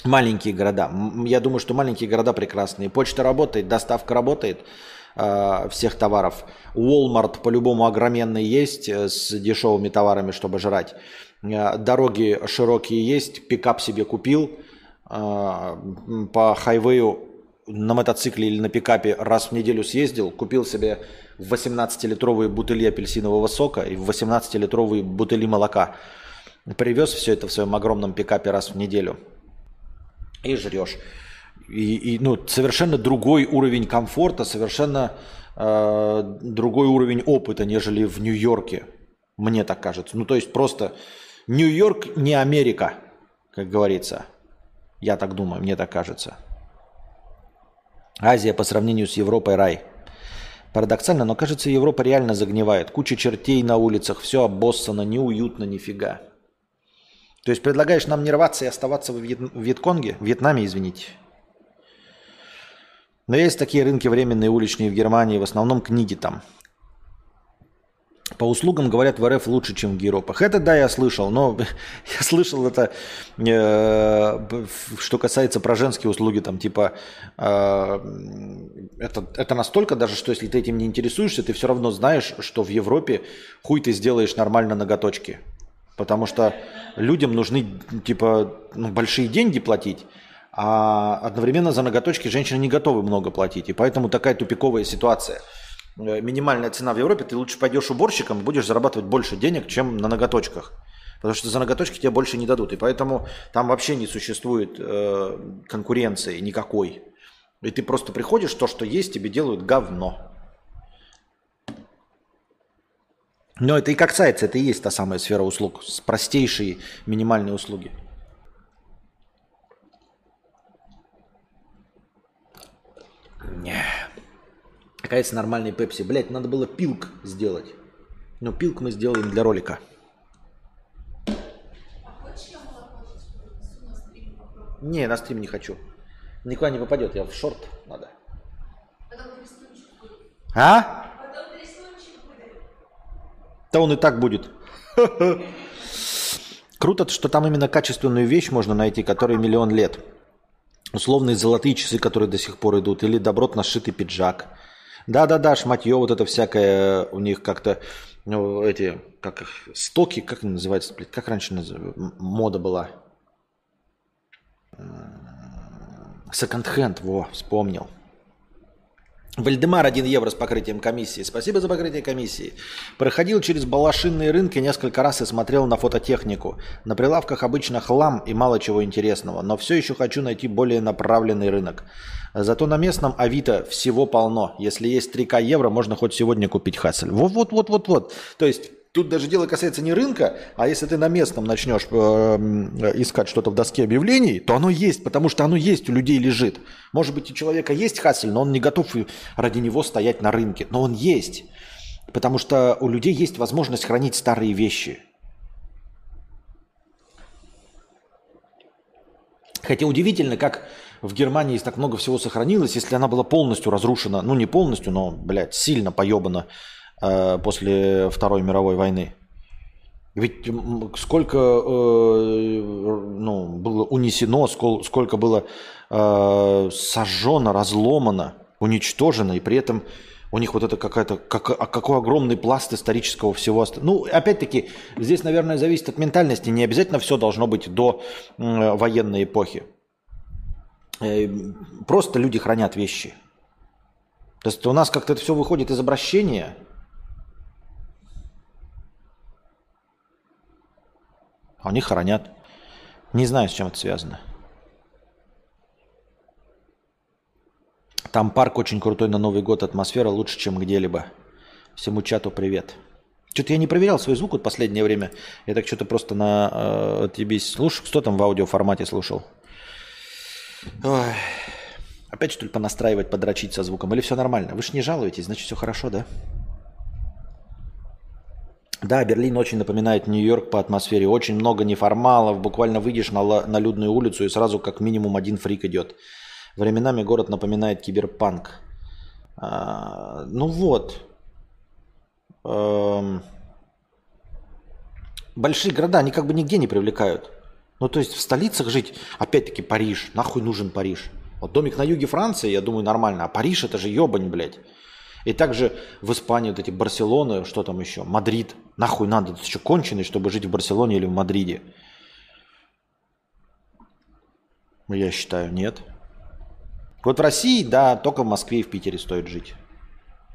маленькие города. Я думаю, что маленькие города прекрасные. Почта работает, доставка работает э, всех товаров. Walmart по-любому огроменный есть э, с дешевыми товарами, чтобы жрать. Э, дороги широкие есть, пикап себе купил – по хайвею на мотоцикле или на пикапе раз в неделю съездил, купил себе 18-литровые бутыли апельсинового сока и 18-литровые бутыли молока. Привез все это в своем огромном пикапе раз в неделю. И жрешь. И, и ну, совершенно другой уровень комфорта, совершенно э, другой уровень опыта, нежели в Нью-Йорке. Мне так кажется. Ну, то есть просто Нью-Йорк не Америка. как говорится. Я так думаю, мне так кажется. Азия по сравнению с Европой рай. Парадоксально, но кажется, Европа реально загнивает. Куча чертей на улицах, все обоссано, неуютно, нифига. То есть предлагаешь нам не рваться и оставаться в Вьетконге? В Вьетнаме, извините. Но есть такие рынки временные, уличные в Германии, в основном книги там. По услугам, говорят, в РФ лучше, чем в Европах. Это да, я слышал, но (laughs) я слышал это, э, что касается про женские услуги, там типа, э, это, это настолько даже, что если ты этим не интересуешься, ты все равно знаешь, что в Европе хуй ты сделаешь нормально ноготочки. Потому что людям нужны типа ну, большие деньги платить, а одновременно за ноготочки женщины не готовы много платить. И поэтому такая тупиковая ситуация. Э, минимальная цена в Европе, ты лучше пойдешь уборщиком, будешь зарабатывать больше денег, чем на ноготочках. Потому что за ноготочки тебе больше не дадут. И поэтому там вообще не существует э, конкуренции никакой. И ты просто приходишь, то, что есть, тебе делают говно. Но это и как касается, это и есть та самая сфера услуг, с простейшие минимальные услуги. Какая-то нормальный пепси. Блять, надо было пилк сделать. Но пилк мы сделаем для ролика. Не, на стрим не хочу. Никуда не попадет, я в шорт надо. А? Да он и так будет. (laughs) Круто, что там именно качественную вещь можно найти, которой миллион лет. Условные золотые часы, которые до сих пор идут, или добротно сшитый пиджак. Да-да-да, шматье, вот это всякое у них как-то, ну, эти, как их, стоки, как они называются, как раньше мода была? Секонд-хенд, во, вспомнил. Вальдемар 1 евро с покрытием комиссии. Спасибо за покрытие комиссии. Проходил через балашинные рынки несколько раз и смотрел на фототехнику. На прилавках обычно хлам и мало чего интересного, но все еще хочу найти более направленный рынок. Зато на местном Авито всего полно. Если есть 3К евро, можно хоть сегодня купить Хассель. Вот-вот-вот-вот-вот. То есть Тут даже дело касается не рынка, а если ты на местном начнешь э, искать что-то в доске объявлений, то оно есть, потому что оно есть, у людей лежит. Может быть, у человека есть хассель, но он не готов ради него стоять на рынке. Но он есть, потому что у людей есть возможность хранить старые вещи. Хотя удивительно, как в Германии так много всего сохранилось, если она была полностью разрушена, ну не полностью, но, блядь, сильно поебана Э, после Второй мировой войны. Ведь сколько э, ну, было унесено, сколько было э, сожжено, разломано, уничтожено, и при этом у них вот это какая-то, как, а какой огромный пласт исторического всего. Ну, опять-таки, здесь, наверное, зависит от ментальности. Не обязательно все должно быть до э, военной эпохи. Э, просто люди хранят вещи. То есть у нас как-то это все выходит из обращения – А они хранят. Не знаю, с чем это связано. Там парк очень крутой на Новый год, атмосфера лучше, чем где-либо. Всему чату привет. Что-то я не проверял свой звук вот последнее время. Я так что-то просто на э, тебе слушал. Кто там в аудиоформате слушал? Ой. Опять что ли понастраивать, подрочить со звуком? Или все нормально? Вы же не жалуетесь, значит все хорошо, да? Да, Берлин очень напоминает Нью-Йорк по атмосфере. Очень много неформалов. Буквально выйдешь на, на людную улицу и сразу как минимум один фрик идет. Временами город напоминает киберпанк. А, ну вот. Эм... Большие города, они как бы нигде не привлекают. Ну то есть в столицах жить, опять-таки Париж. Нахуй нужен Париж? Вот домик на юге Франции, я думаю, нормально. А Париж это же ебань, блядь. И также в Испании вот эти Барселоны, что там еще, Мадрид. Нахуй надо, ты еще конченый, чтобы жить в Барселоне или в Мадриде? Ну, я считаю, нет. Вот в России, да, только в Москве и в Питере стоит жить.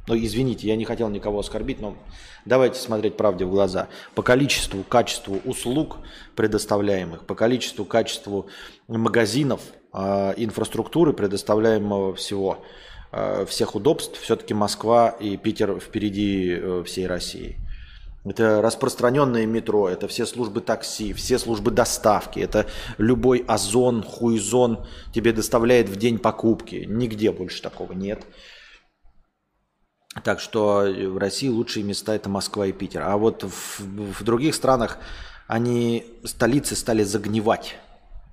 Ну, извините, я не хотел никого оскорбить, но давайте смотреть правде в глаза. По количеству, качеству услуг предоставляемых, по количеству, качеству магазинов, э, инфраструктуры предоставляемого всего – всех удобств, все-таки Москва и Питер впереди э, всей России. Это распространенное метро, это все службы такси, все службы доставки, это любой озон, хуйзон тебе доставляет в день покупки. Нигде больше такого нет. Так что в России лучшие места это Москва и Питер. А вот в, в других странах они столицы стали загнивать.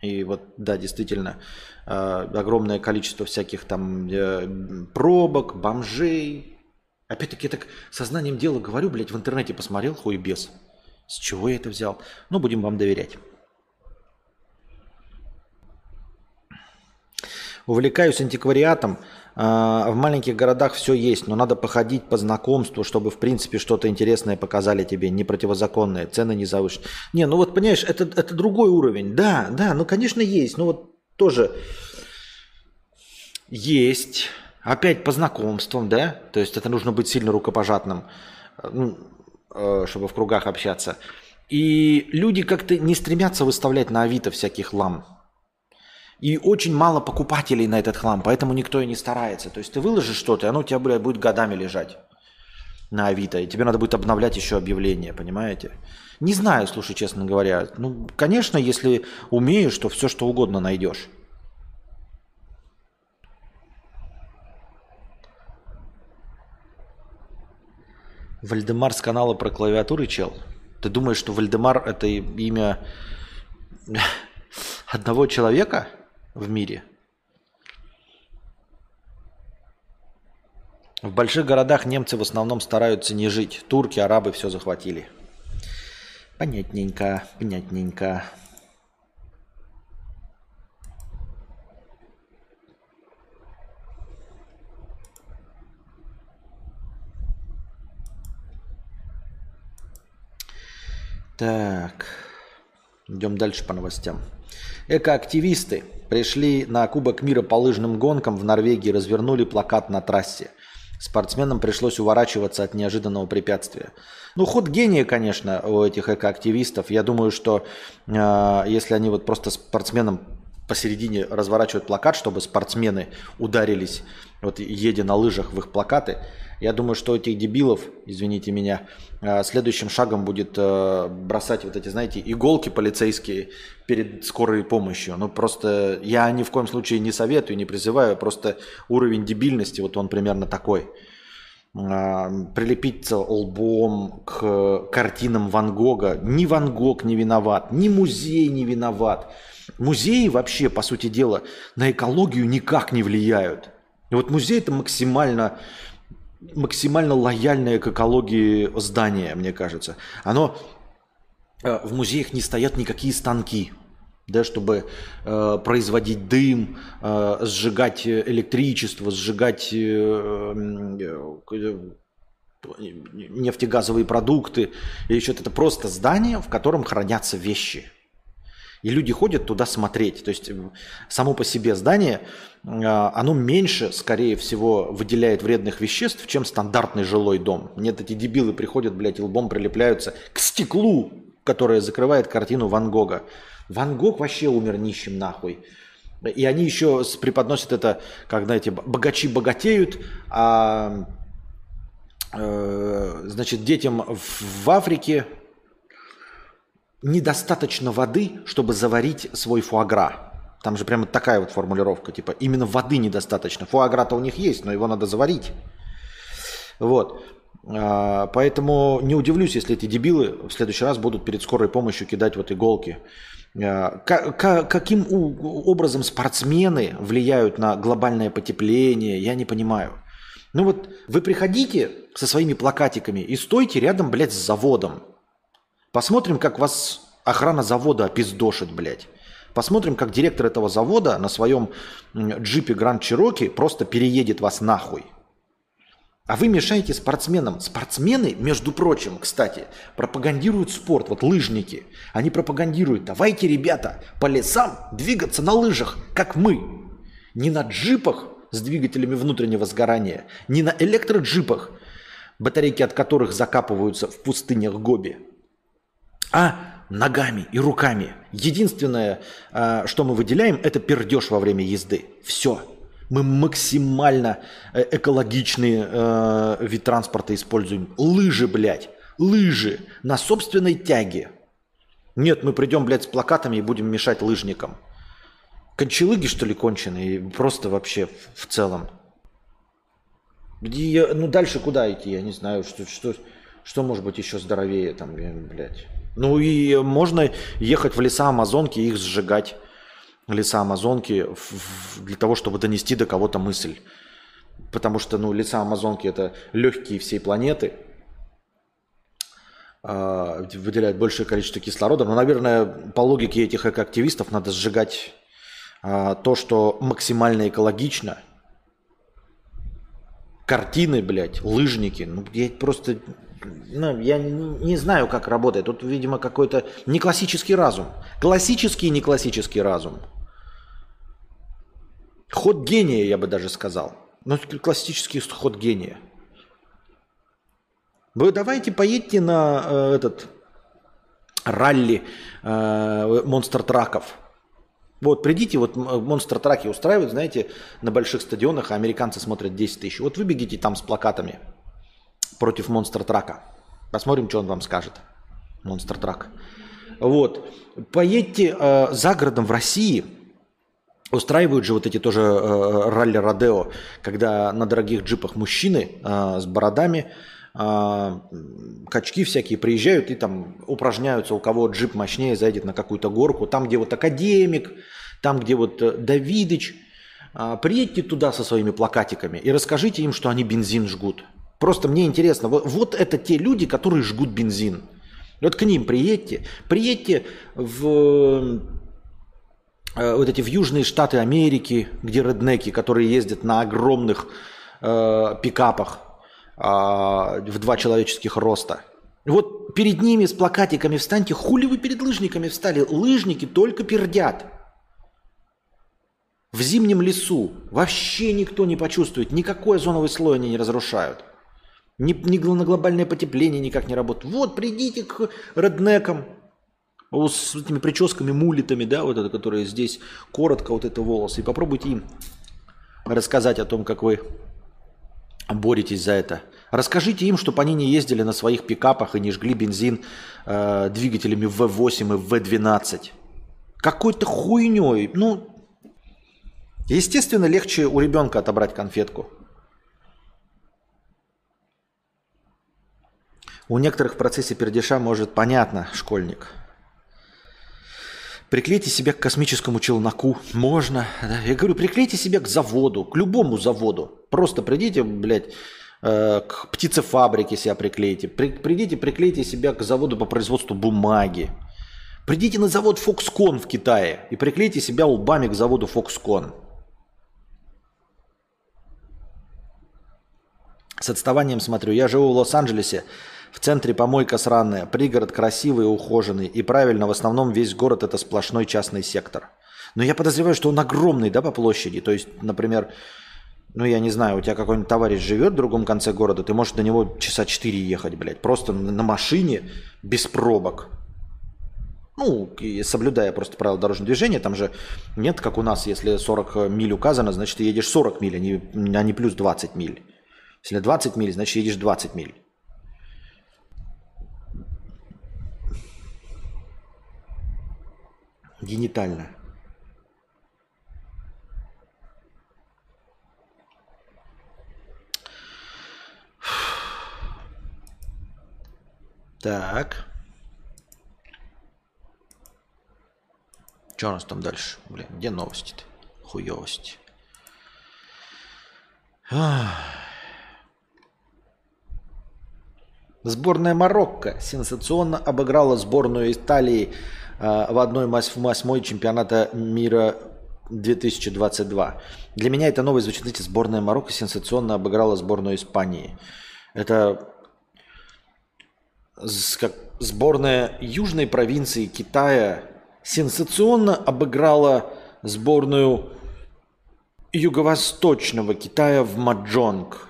И вот, да, действительно, э, огромное количество всяких там э, пробок, бомжей. Опять-таки, я так сознанием дела говорю, блядь, в интернете посмотрел, хуй без. С чего я это взял? Ну, будем вам доверять. Увлекаюсь антиквариатом. А, в маленьких городах все есть, но надо походить по знакомству, чтобы в принципе что-то интересное показали тебе, не противозаконное, цены не завышены. Не, ну вот понимаешь, это, это другой уровень. Да, да, ну конечно есть, но вот тоже есть. Опять по знакомствам, да? То есть это нужно быть сильно рукопожатным, ну, э, чтобы в кругах общаться. И люди как-то не стремятся выставлять на Авито всяких лам. И очень мало покупателей на этот хлам, поэтому никто и не старается. То есть ты выложишь что-то, и оно у тебя, блядь, будет годами лежать на Авито. И тебе надо будет обновлять еще объявление, понимаете? Не знаю, слушай, честно говоря. Ну, конечно, если умеешь, то все что угодно найдешь. Вальдемар с канала про клавиатуры, чел? Ты думаешь, что Вальдемар это имя (laughs) одного человека? В мире. В больших городах немцы в основном стараются не жить. Турки, арабы все захватили. Понятненько, понятненько. Так, идем дальше по новостям. Экоактивисты пришли на Кубок мира по лыжным гонкам в Норвегии, развернули плакат на трассе. Спортсменам пришлось уворачиваться от неожиданного препятствия. Ну, ход гения, конечно, у этих экоактивистов. Я думаю, что э, если они вот просто спортсменам посередине разворачивают плакат, чтобы спортсмены ударились, вот едя на лыжах в их плакаты, я думаю, что этих дебилов, извините меня, э, следующим шагом будет э, бросать вот эти, знаете, иголки полицейские перед скорой помощью. Ну просто я ни в коем случае не советую, не призываю, просто уровень дебильности, вот он примерно такой. Э, прилепиться лбом к картинам Ван Гога. Ни Ван Гог не виноват, ни музей не виноват. Музеи вообще, по сути дела, на экологию никак не влияют. И вот музей это максимально максимально лояльное к экологии здание, мне кажется. Оно э, в музеях не стоят никакие станки, да, чтобы э, производить дым, э, сжигать электричество, сжигать э, э, нефтегазовые продукты или что-то. Это просто здание, в котором хранятся вещи. И люди ходят туда смотреть. То есть само по себе здание а, оно меньше, скорее всего, выделяет вредных веществ, чем стандартный жилой дом. Нет, эти дебилы приходят, блядь, и лбом прилепляются к стеклу, которое закрывает картину Ван Гога. Ван Гог вообще умер нищим нахуй. И они еще преподносят это, как, знаете, богачи богатеют, а э, значит, детям в Африке недостаточно воды, чтобы заварить свой фуагра. Там же прямо такая вот формулировка, типа именно воды недостаточно. Фуагра-то у них есть, но его надо заварить. Вот. А, поэтому не удивлюсь, если эти дебилы в следующий раз будут перед скорой помощью кидать вот иголки. А, каким образом спортсмены влияют на глобальное потепление, я не понимаю. Ну вот вы приходите со своими плакатиками и стойте рядом, блядь, с заводом. Посмотрим, как вас охрана завода опиздошит, блядь. Посмотрим, как директор этого завода на своем джипе Гранд Чироки просто переедет вас нахуй. А вы мешаете спортсменам. Спортсмены, между прочим, кстати, пропагандируют спорт. Вот лыжники. Они пропагандируют. Давайте, ребята, по лесам двигаться на лыжах, как мы. Не на джипах с двигателями внутреннего сгорания, не на электроджипах, батарейки от которых закапываются в пустынях Гоби, а ногами и руками. Единственное, а, что мы выделяем, это пердеж во время езды. Все. Мы максимально э, экологичный э, вид транспорта используем. Лыжи, блядь. лыжи на собственной тяге. Нет, мы придем, блядь, с плакатами и будем мешать лыжникам. Кончелыги, что ли, конченые? Просто вообще в целом. И, ну, дальше куда идти? Я не знаю, что, что, что может быть еще здоровее там, блядь. Ну и можно ехать в леса Амазонки и их сжигать. Леса Амазонки для того, чтобы донести до кого-то мысль. Потому что, ну, леса Амазонки это легкие всей планеты. Э, выделяют большее количество кислорода. Но, наверное, по логике этих экоактивистов надо сжигать э, то, что максимально экологично. Картины, блядь, лыжники. Ну, я просто ну, я не, знаю, как работает. Тут, видимо, какой-то не классический разум. Классический и не классический разум. Ход гения, я бы даже сказал. Ну, классический ход гения. Вы давайте поедьте на э, этот ралли э, монстр-траков. Вот, придите, вот монстр-траки устраивают, знаете, на больших стадионах, а американцы смотрят 10 тысяч. Вот выбегите там с плакатами против монстр-трака. Посмотрим, что он вам скажет. Монстр-трак. Вот. Поедьте э, за городом в России, Устраивают же вот эти тоже э, ралли Родео, когда на дорогих джипах мужчины э, с бородами, э, качки всякие приезжают и там упражняются, у кого джип мощнее зайдет на какую-то горку, там, где вот академик, там, где вот э, Давидыч. Э, приедьте туда со своими плакатиками и расскажите им, что они бензин жгут. Просто мне интересно, вот, вот это те люди, которые жгут бензин. Вот к ним приедьте, приедьте в Э, вот эти в Южные Штаты Америки, где реднеки, которые ездят на огромных э, пикапах э, в два человеческих роста. Вот перед ними с плакатиками встаньте, хули вы перед лыжниками встали? Лыжники только пердят. В зимнем лесу вообще никто не почувствует, никакой озоновый слой они не разрушают. Ни, ни на глобальное потепление никак не работает. Вот, придите к реднекам, с этими прическами, мулитами, да, вот это, которые здесь коротко, вот это волосы. И попробуйте им рассказать о том, как вы боретесь за это. Расскажите им, чтобы они не ездили на своих пикапах и не жгли бензин э, двигателями V8 и V12. Какой-то хуйней. Ну, естественно, легче у ребенка отобрать конфетку. У некоторых в процессе пердеша может понятно, школьник – Приклейте себя к космическому челноку. Можно. Я говорю, приклейте себя к заводу, к любому заводу. Просто придите, блядь, э, к птицефабрике себя приклейте. При, придите, приклейте себя к заводу по производству бумаги. Придите на завод Foxconn в Китае и приклейте себя лбами к заводу Foxconn. С отставанием смотрю. Я живу в Лос-Анджелесе. В центре помойка сраная, пригород красивый и ухоженный. И правильно, в основном весь город это сплошной частный сектор. Но я подозреваю, что он огромный, да, по площади. То есть, например, ну, я не знаю, у тебя какой-нибудь товарищ живет в другом конце города, ты можешь до него часа 4 ехать, блядь, просто на машине без пробок. Ну, и соблюдая просто правила дорожного движения, там же нет, как у нас, если 40 миль указано, значит, ты едешь 40 миль, а не, а не плюс 20 миль. Если 20 миль, значит, едешь 20 миль. Генитально. Так. Что у нас там дальше? Блин, где новости-то? Хуёвости. Сборная Марокко сенсационно обыграла сборную Италии в одной восьмой чемпионата мира 2022. Для меня это новость звучит, знаете, сборная Марокко сенсационно обыграла сборную Испании. Это как сборная южной провинции Китая сенсационно обыграла сборную юго-восточного Китая в Маджонг.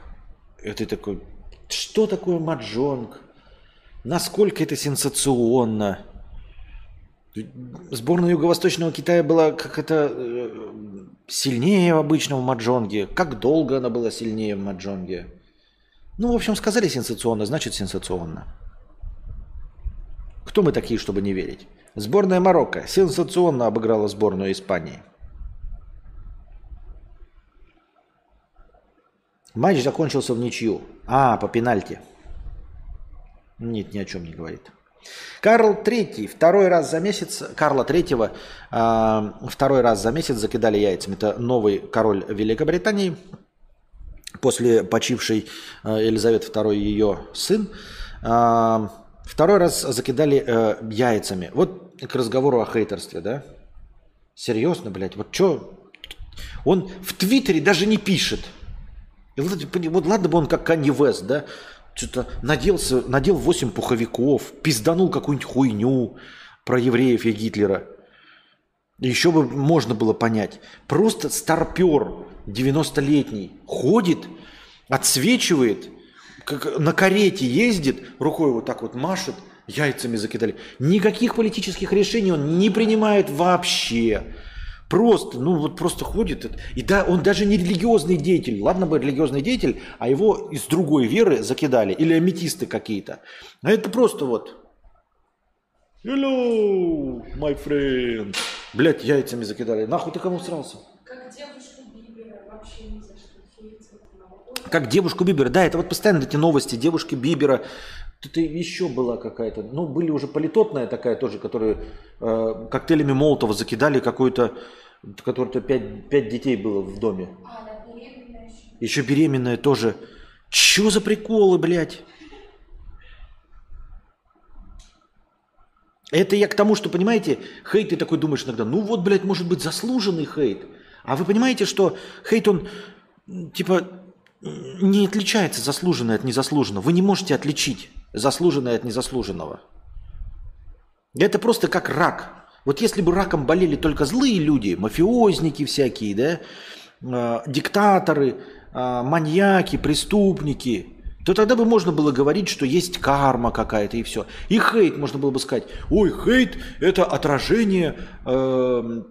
Это такой, что такое Маджонг? Насколько это сенсационно? Сборная Юго-Восточного Китая была как это э, сильнее обычного маджонге. Как долго она была сильнее в маджонге? Ну, в общем, сказали сенсационно, значит сенсационно. Кто мы такие, чтобы не верить? Сборная Марокко сенсационно обыграла сборную Испании. Матч закончился в ничью. А, по пенальти. Нет, ни о чем не говорит. Карл III второй раз за месяц, Карла III э, второй раз за месяц закидали яйцами. Это новый король Великобритании. После почившей э, Елизаветы II ее сын. Э, второй раз закидали э, яйцами. Вот к разговору о хейтерстве, да? Серьезно, блядь, вот что? Он в Твиттере даже не пишет. И вот, вот ладно бы он как Канье Вест, да? Что-то наделся, надел 8 пуховиков, пизданул какую-нибудь хуйню про евреев и Гитлера. Еще бы можно было понять. Просто старпер 90-летний ходит, отсвечивает, как на карете ездит, рукой вот так вот машет, яйцами закидали. Никаких политических решений он не принимает вообще. Просто, ну вот просто ходит. И да, он даже не религиозный деятель. Ладно бы религиозный деятель, а его из другой веры закидали. Или аметисты какие-то. А это просто вот. Hello, my friend. Блять, яйцами закидали. Нахуй ты кому срался? Как девушку Бибера вообще ни за что. Как девушку Бибера. Да, это вот постоянно эти новости девушки Бибера. Тут еще была какая-то, ну, были уже политотная такая тоже, которую э, коктейлями Молотова закидали какую-то которой-то пять, пять детей было в доме. А, да, беременная еще. Еще беременная тоже. Че за приколы, блядь? Это я к тому, что, понимаете, хейт ты такой думаешь иногда, ну вот, блядь, может быть заслуженный хейт. А вы понимаете, что хейт, он, типа, не отличается заслуженное от незаслуженного. Вы не можете отличить заслуженное от незаслуженного. Это просто как рак. Вот если бы раком болели только злые люди, мафиозники всякие, да, э, диктаторы, э, маньяки, преступники, то тогда бы можно было говорить, что есть карма какая-то и все. И хейт можно было бы сказать, ой, хейт это отражение э,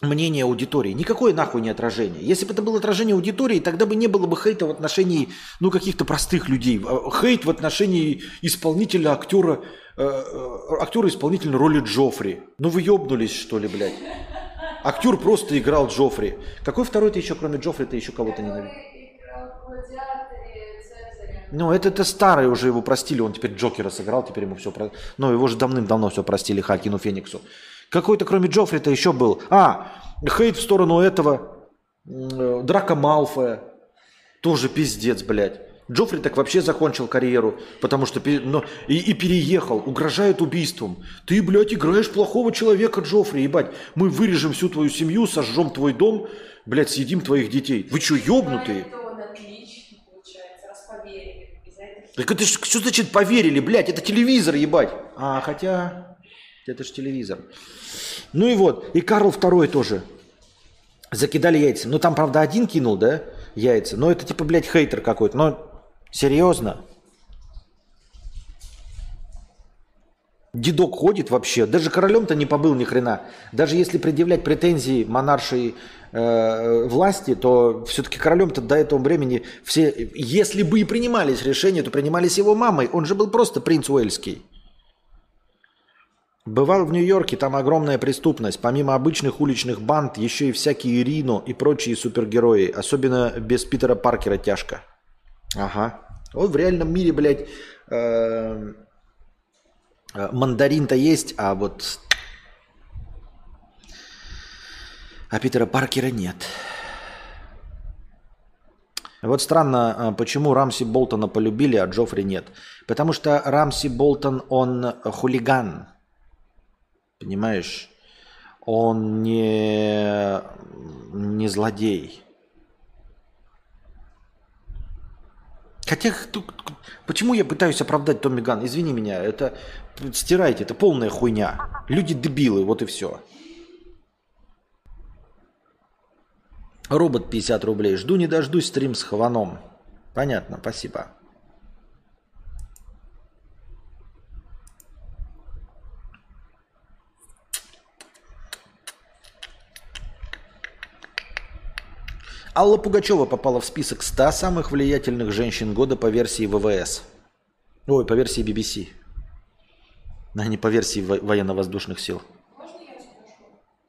мнения аудитории. Никакое нахуй не отражение. Если бы это было отражение аудитории, тогда бы не было бы хейта в отношении ну, каких-то простых людей. Хейт в отношении исполнителя, актера, Э, э, актер исполнительной роли Джоффри. Ну вы ебнулись, что ли, блядь? Актер просто играл Джоффри. Какой второй ты еще, кроме Джоффри, ты еще кого-то ненавидишь? Ну, это, это старый уже, его простили, он теперь Джокера сыграл, теперь ему все... Про... Ну, его же давным-давно все простили Хакину Фениксу. Какой-то, кроме Джоффри-то еще был. А, хейт в сторону этого, э, Драка Малфоя. Тоже пиздец, блядь. Джоффри так вообще закончил карьеру, потому что ну, и, и переехал, угрожает убийством. Ты, блядь, играешь плохого человека, Джоффри, ебать. Мы вырежем всю твою семью, сожжем твой дом, блядь, съедим твоих детей. Вы что, ебнутые? Так это что значит поверили, блядь, это телевизор, ебать. А, хотя, это же телевизор. Ну и вот, и Карл II тоже. Закидали яйца. Ну там, правда, один кинул, да, яйца. Но это типа, блядь, хейтер какой-то. Но Серьезно? Дедок ходит вообще. Даже королем-то не побыл ни хрена. Даже если предъявлять претензии монаршей э, власти, то все-таки королем-то до этого времени все, если бы и принимались решения, то принимались его мамой. Он же был просто принц Уэльский. Бывал в Нью-Йорке, там огромная преступность. Помимо обычных уличных банд, еще и всякие Рино и прочие супергерои. Особенно без Питера Паркера тяжко. Ага. Вот в реальном мире, блядь, э, э, мандарин-то есть, а вот... А Питера Паркера нет. Вот странно, э, почему Рамси Болтона полюбили, а Джоффри нет. Потому что Рамси Болтон, он хулиган. Понимаешь? Он не, не злодей. Хотя, почему я пытаюсь оправдать Томми Ган? Извини меня, это стирайте, это полная хуйня. Люди дебилы, вот и все. Робот 50 рублей. Жду не дождусь стрим с Хваном. Понятно, спасибо. Алла Пугачева попала в список 100 самых влиятельных женщин года по версии ВВС. Ой, по версии BBC. А не по версии во- военно-воздушных сил.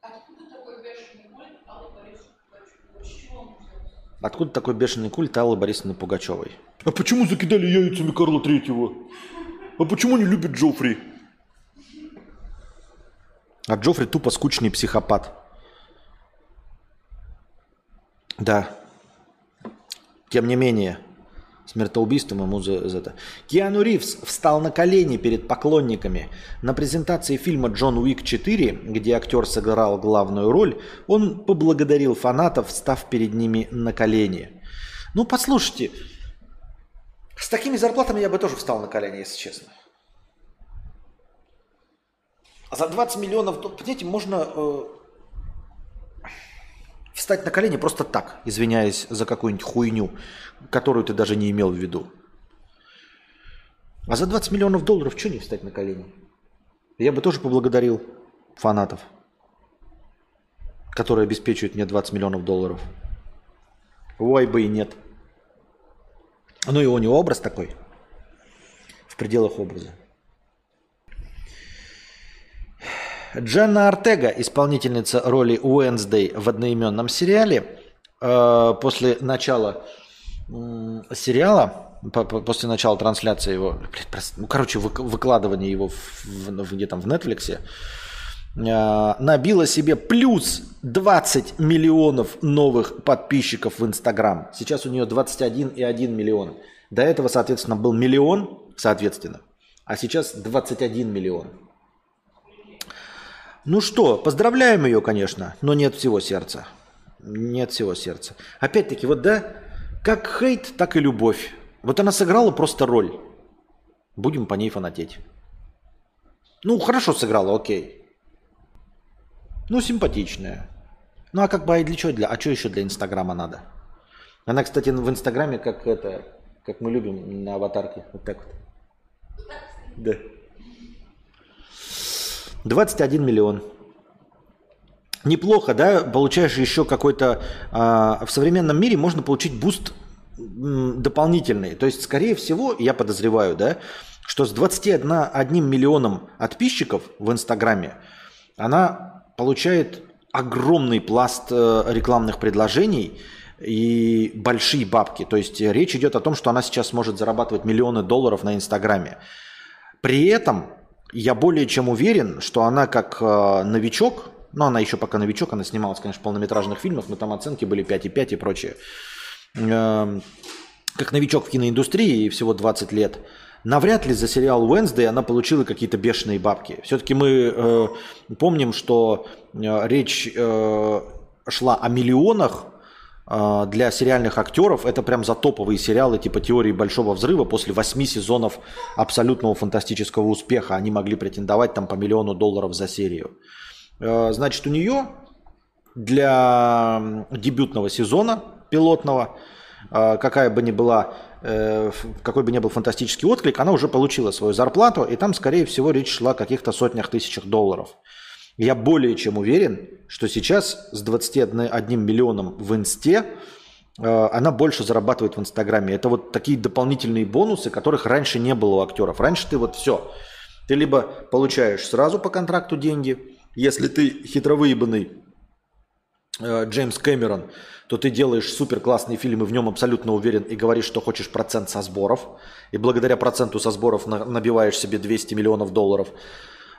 Откуда такой бешеный культ Аллы Борисовны Пугачевой? С чего он взялся? Откуда такой бешеный культ Аллы Борисовны Пугачевой? А почему закидали яйцами Карла Третьего? А почему не любят Джоффри? А Джоффри тупо скучный психопат. Да. Тем не менее, смертоубийством ему за, за это. Киану Ривз встал на колени перед поклонниками. На презентации фильма «Джон Уик 4», где актер сыграл главную роль, он поблагодарил фанатов, став перед ними на колени. Ну, послушайте, с такими зарплатами я бы тоже встал на колени, если честно. А за 20 миллионов, понимаете, можно э, встать на колени просто так, извиняясь за какую-нибудь хуйню, которую ты даже не имел в виду. А за 20 миллионов долларов что не встать на колени? Я бы тоже поблагодарил фанатов, которые обеспечивают мне 20 миллионов долларов. Ой бы и нет. Ну и у него образ такой. В пределах образа. Дженна Артега, исполнительница роли Уэнсдей в одноименном сериале, э, после начала сериала, по- по- после начала трансляции его, ну, короче, вык- выкладывания его в, в- в- где там в Netflix, э, набила себе плюс 20 миллионов новых подписчиков в Инстаграм. Сейчас у нее 21,1 миллион. До этого, соответственно, был миллион, соответственно, а сейчас 21 миллион. Ну что, поздравляем ее, конечно, но нет всего сердца. Нет всего сердца. Опять-таки, вот да, как хейт, так и любовь. Вот она сыграла просто роль. Будем по ней фанатеть. Ну, хорошо сыграла, окей. Ну, симпатичная. Ну, а как бы, а для чего? Для, а что еще для Инстаграма надо? Она, кстати, в Инстаграме, как это, как мы любим на аватарке. Вот так вот. Да. 21 миллион. Неплохо, да? Получаешь еще какой-то... а, в современном мире можно получить буст дополнительный. То есть, скорее всего, я подозреваю, да, что с 21 одним миллионом подписчиков в Инстаграме она получает огромный пласт э, рекламных предложений и большие бабки. То есть э, речь идет о том, что она сейчас может зарабатывать миллионы долларов на Инстаграме. При этом я более чем уверен, что она как э, новичок, ну она еще пока новичок, она снималась, конечно, полнометражных фильмах, но там оценки были 5,5 и прочее. Эм, как новичок в киноиндустрии всего 20 лет, навряд ли за сериал Wednesday она получила какие-то бешеные бабки. Все-таки мы э, помним, что э, речь э, шла о миллионах для сериальных актеров. Это прям за топовые сериалы типа «Теории большого взрыва». После восьми сезонов абсолютного фантастического успеха они могли претендовать там по миллиону долларов за серию. Э, Значит, у нее для дебютного сезона пилотного, э, какая бы ни была, э, какой бы ни был фантастический отклик, она уже получила свою зарплату, и там, скорее всего, речь шла о каких-то сотнях тысячах долларов. Я более чем уверен, что сейчас с 21 миллионом в инсте э, она больше зарабатывает в Инстаграме. Это вот такие дополнительные бонусы, которых раньше не было у актеров. Раньше ты вот все. Ты либо получаешь сразу по контракту деньги, если ты хитровыебанный э, Джеймс Кэмерон, то ты делаешь супер классный фильм и в нем абсолютно уверен и говоришь, что хочешь процент со сборов. И благодаря проценту со сборов на- набиваешь себе 200 миллионов долларов.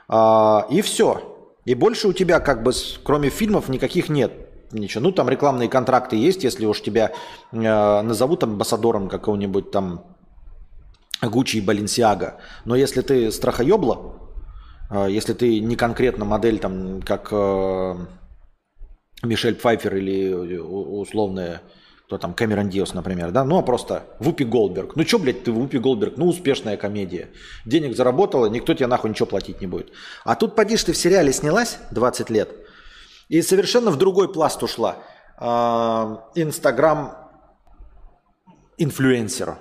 А, и все. И больше у тебя как бы, кроме фильмов, никаких нет. Ничего. Ну, там рекламные контракты есть, если уж тебя э, назовут амбассадором какого-нибудь там Гуччи и Баленсиага. Но если ты страхоебла, э, если ты не конкретно модель там, как э, Мишель Пфайфер или у- условная, кто там, Кэмерон Диос, например, да, ну а просто Вупи Голдберг. Ну что, блядь, ты Вупи Голдберг? Ну успешная комедия. Денег заработала, никто тебе нахуй ничего платить не будет. А тут, поди, ты в сериале снялась 20 лет, и совершенно в другой пласт ушла. А, Инстаграм инфлюенсера.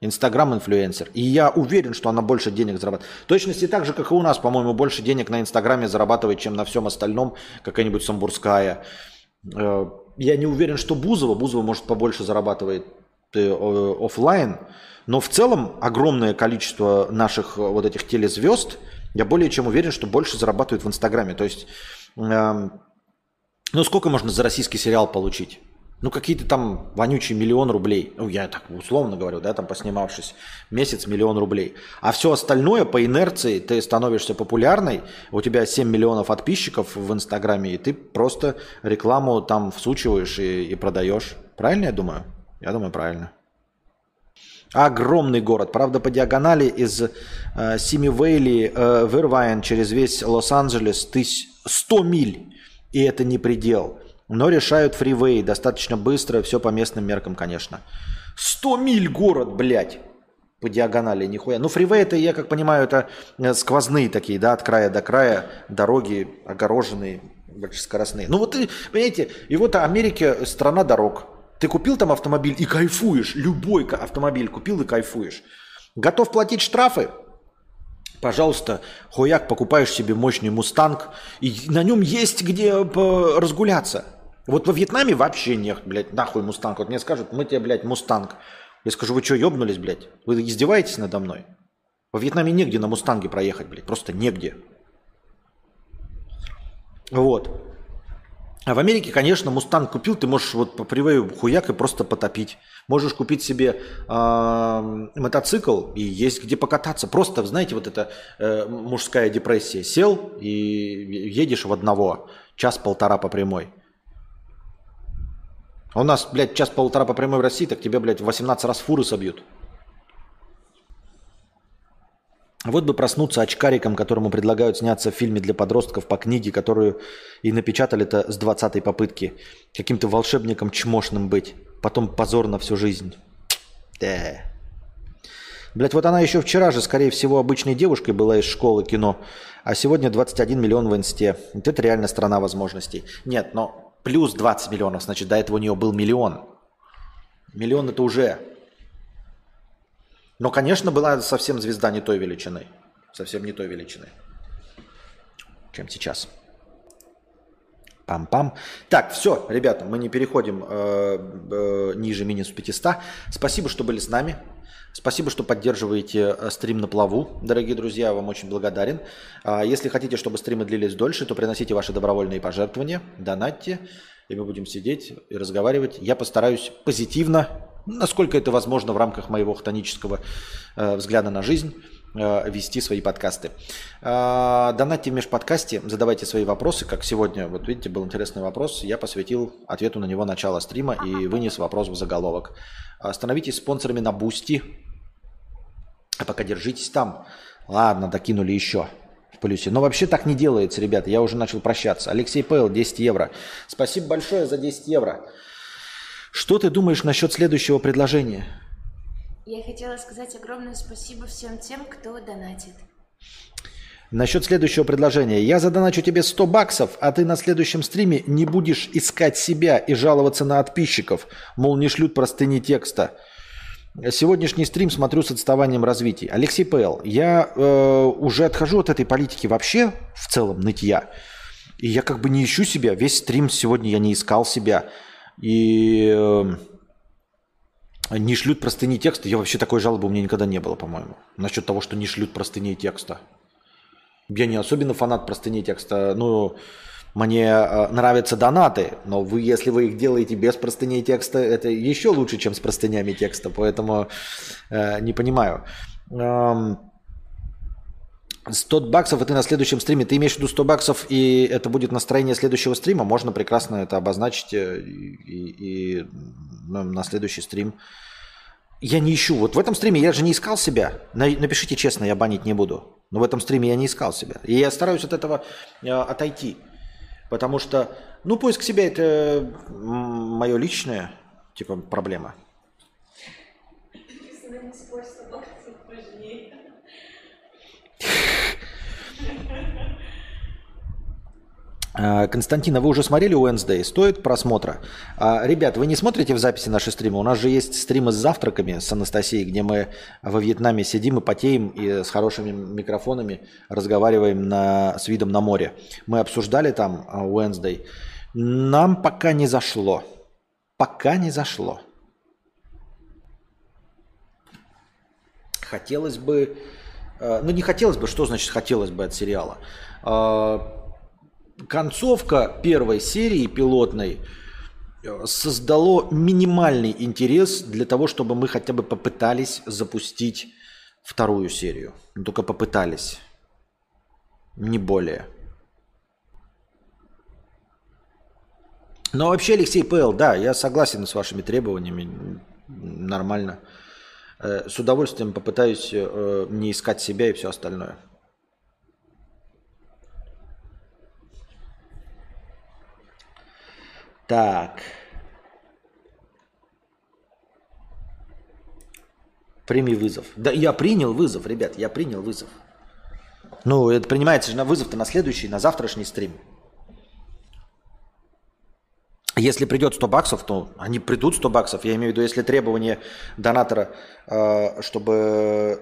Инстаграм-инфлюенсер. И я уверен, что она больше денег зарабатывает. В точности так же, как и у нас, по-моему, больше денег на Инстаграме зарабатывает, чем на всем остальном какая-нибудь Самбурская. Э, Я не уверен, что Бузова. Бузова, может, побольше зарабатывает. ты э, оффлайн, но в целом огромное количество наших э, вот этих телезвезд, я более чем уверен, что больше зарабатывают в Инстаграме. То есть, эм, ну сколько можно за российский сериал получить? Ну, какие-то там вонючие миллион рублей. Ну, я так условно говорю, да, там поснимавшись. Месяц миллион рублей. А все остальное по инерции ты становишься популярной, у тебя 7 миллионов подписчиков в Инстаграме, и ты просто рекламу там всучиваешь и, и продаешь. Правильно я думаю? Я думаю, правильно. Огромный город. Правда, по диагонали из э, Симивейли э, в Ирвайн через весь Лос-Анджелес тысяч 100 миль. И это не предел. Но решают фривей достаточно быстро, все по местным меркам, конечно. 100 миль город, блядь, по диагонали, нихуя. Ну, фривей это, я как понимаю, это э, сквозные такие, да, от края до края, дороги огороженные, большескоростные. Ну вот, понимаете, и вот Америка страна дорог. Ты купил там автомобиль и кайфуешь, любой автомобиль купил и кайфуешь. Готов платить штрафы? Пожалуйста, хуяк, покупаешь себе мощный мустанг, и на нем есть где разгуляться. Вот во Вьетнаме вообще нет, блядь, нахуй мустанг. Вот мне скажут, мы тебе, блядь, мустанг. Я скажу, вы что, ебнулись, блядь? Вы издеваетесь надо мной? Во Вьетнаме негде на мустанге проехать, блядь, просто негде. Вот. А в Америке, конечно, мустанг купил, ты можешь вот по привею хуяк и просто потопить. Можешь купить себе э, мотоцикл и есть где покататься. Просто, знаете, вот эта э, мужская депрессия. Сел и едешь в одного, час-полтора по прямой. А у нас, блядь, час-полтора по прямой в России, так тебе, блядь, 18 раз фуры собьют. Вот бы проснуться очкариком, которому предлагают сняться в фильме для подростков по книге, которую и напечатали-то с 20-й попытки. Каким-то волшебником чмошным быть. Потом позор на всю жизнь. Да. Блять, вот она еще вчера же, скорее всего, обычной девушкой была из школы кино, а сегодня 21 миллион в инсте. Вот это реально страна возможностей. Нет, но Плюс 20 миллионов, значит, до этого у нее был миллион. Миллион это уже. Но, конечно, была совсем звезда не той величины. Совсем не той величины, чем сейчас. Пам-пам. Так, все, ребята, мы не переходим э, э, ниже минус 500. Спасибо, что были с нами. Спасибо, что поддерживаете э, стрим на плаву, дорогие друзья, вам очень благодарен. А если хотите, чтобы стримы длились дольше, то приносите ваши добровольные пожертвования, донатьте, и мы будем сидеть и разговаривать. Я постараюсь позитивно, насколько это возможно в рамках моего хтонического э, взгляда на жизнь, вести свои подкасты. Э, донатьте в межподкасте, задавайте свои вопросы, как сегодня, вот видите, был интересный вопрос, я посвятил ответу на него начало стрима и вынес вопрос в заголовок. Становитесь спонсорами на Бусти, а пока держитесь там. Ладно, докинули еще в плюсе. Но вообще так не делается, ребята. Я уже начал прощаться. Алексей Пэл, 10 евро. Спасибо большое за 10 евро. Что ты думаешь насчет следующего предложения? Я хотела сказать огромное спасибо всем тем, кто донатит. Насчет следующего предложения. Я задоначу тебе 100 баксов, а ты на следующем стриме не будешь искать себя и жаловаться на подписчиков, мол, не шлют простыни текста. Сегодняшний стрим смотрю с отставанием развития. Алексей П.Л., я э, уже отхожу от этой политики вообще в целом нытья. И я как бы не ищу себя. Весь стрим сегодня я не искал себя. И э, не шлют простыни текста. Я вообще такой жалобы у меня никогда не было, по-моему. Насчет того, что не шлют простыни текста. Я не особенно фанат простыни текста. Ну, мне э, нравятся донаты, но вы, если вы их делаете без простыней текста, это еще лучше, чем с простынями текста, поэтому э, не понимаю. Эм, 100 баксов, это на следующем стриме. Ты имеешь в виду 100 баксов, и это будет настроение следующего стрима? Можно прекрасно это обозначить э, и, и ну, на следующий стрим. Я не ищу. Вот в этом стриме я же не искал себя. Напишите честно, я банить не буду. Но в этом стриме я не искал себя. И я стараюсь от этого э, отойти. Потому что, ну, поиск себя это мое личное, типа, проблема. А, Константин, а вы уже смотрели Wednesday? Стоит просмотра? А, ребят, вы не смотрите в записи наши стримы? У нас же есть стримы с завтраками с Анастасией, где мы во Вьетнаме сидим и потеем и с хорошими микрофонами разговариваем на, с видом на море. Мы обсуждали там а, Wednesday. Нам пока не зашло. Пока не зашло. Хотелось бы... э, Ну, не хотелось бы, что значит хотелось бы от сериала? Э, Концовка первой серии пилотной э, создало минимальный интерес для того, чтобы мы хотя бы попытались запустить вторую серию. Ну, Только попытались. Не более. Но вообще, Алексей П.Л., да, я согласен с вашими требованиями. Нормально. Э, С удовольствием попытаюсь э, не искать себя и все остальное. Так. Прими вызов. Да, я принял вызов, ребят, я принял вызов. Ну, это принимается же на вызов-то на следующий, на завтрашний стрим. Если придет 100 баксов, то они придут 100 баксов. Я имею в виду, если требование донатора, э, чтобы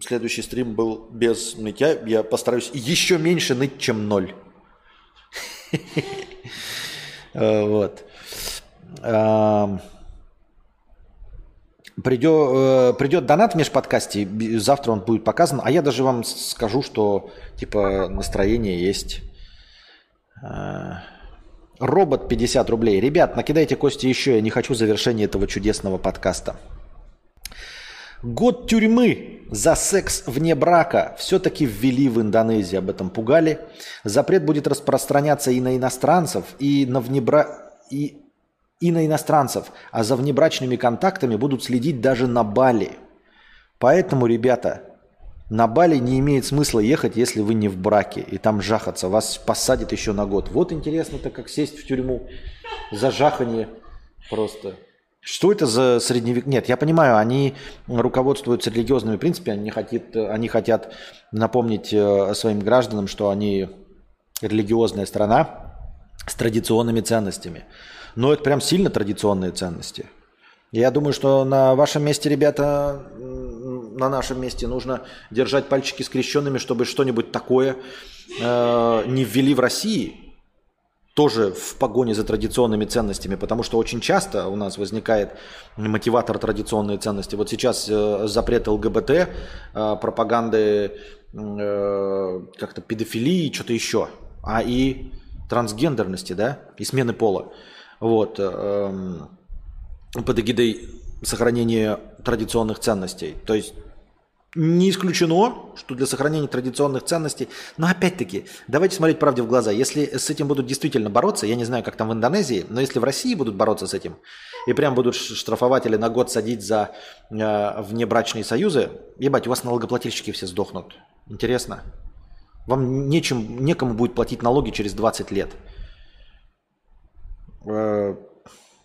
следующий стрим был без нытья, я постараюсь еще меньше ныть, чем ноль. (laughs) Э, Вот. Придет, придет донат в межподкасте, завтра он будет показан, а я даже вам скажу, что типа настроение есть. Робот 50 рублей. Ребят, накидайте кости еще, я не хочу завершения этого чудесного подкаста. Год тюрьмы за секс вне брака все-таки ввели в Индонезии, об этом пугали. Запрет будет распространяться и на иностранцев, и на, внебра... и... и на иностранцев, а за внебрачными контактами будут следить даже на Бали. Поэтому, ребята, на Бали не имеет смысла ехать, если вы не в браке, и там жахаться, вас посадят еще на год. Вот интересно-то, как сесть в тюрьму за жахание просто. Что это за средневек? Нет, я понимаю, они руководствуются религиозными принципами, они хотят, они хотят напомнить э, своим гражданам, что они религиозная страна с традиционными ценностями. Но это прям сильно традиционные ценности. Я думаю, что на вашем месте, ребята, на нашем месте нужно держать пальчики скрещенными, чтобы что-нибудь такое э, не ввели в России тоже в погоне за традиционными ценностями, потому что очень часто у нас возникает мотиватор традиционные ценности. Вот сейчас э, запрет ЛГБТ, э, пропаганды э, как-то педофилии, что-то еще, а и трансгендерности, да, и смены пола. Вот, э, под эгидой сохранения традиционных ценностей. То есть не исключено, что для сохранения традиционных ценностей, но опять-таки, давайте смотреть правде в глаза. Если с этим будут действительно бороться, я не знаю, как там в Индонезии, но если в России будут бороться с этим, и прям будут штрафовать или на год садить за э, внебрачные союзы, ебать, у вас налогоплательщики все сдохнут. Интересно? Вам нечем, некому будет платить налоги через 20 лет. Э,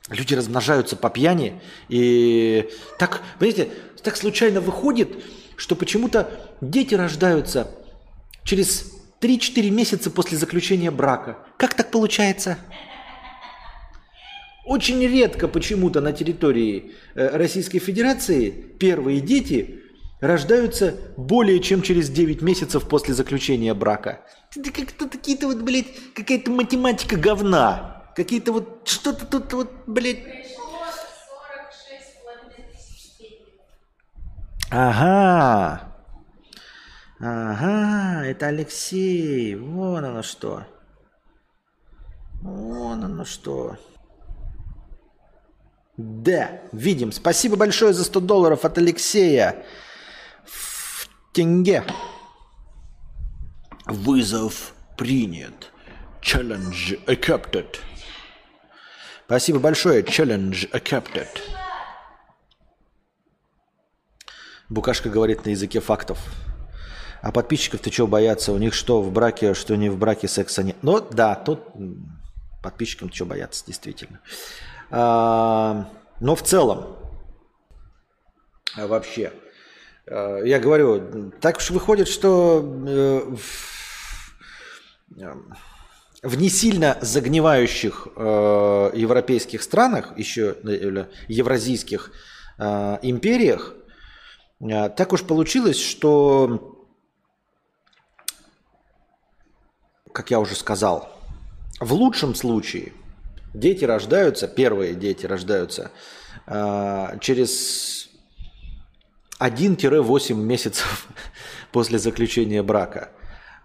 Люди размножаются по пьяни, и так, понимаете, так случайно выходит, что почему-то дети рождаются через 3-4 месяца после заключения брака. Как так получается? Очень редко почему-то на территории э, Российской Федерации первые дети рождаются более чем через 9 месяцев после заключения брака. Это как-то какие-то вот, блядь, какая-то математика говна. Какие-то вот, что-то тут вот, блядь, Пришло 46,5 тысяч степеней. Ага. Ага, это Алексей. Вон оно что. Вон оно что. Да, видим. Спасибо большое за 100 долларов от Алексея. В тенге. Вызов принят. Challenge accepted. Спасибо большое. Challenge accepted. Букашка говорит на языке фактов. А подписчиков ты чего бояться? У них что, в браке, что не в браке секса нет? Ну да, тут подписчикам чего бояться, действительно. А, но в целом, а вообще, э, я говорю, так уж выходит, что э, в- не сильно загнивающих э, европейских странах, еще э, евразийских э, империях, э, так уж получилось, что, как я уже сказал, в лучшем случае дети рождаются, первые дети рождаются э, через 1-8 месяцев (laughs) после заключения брака.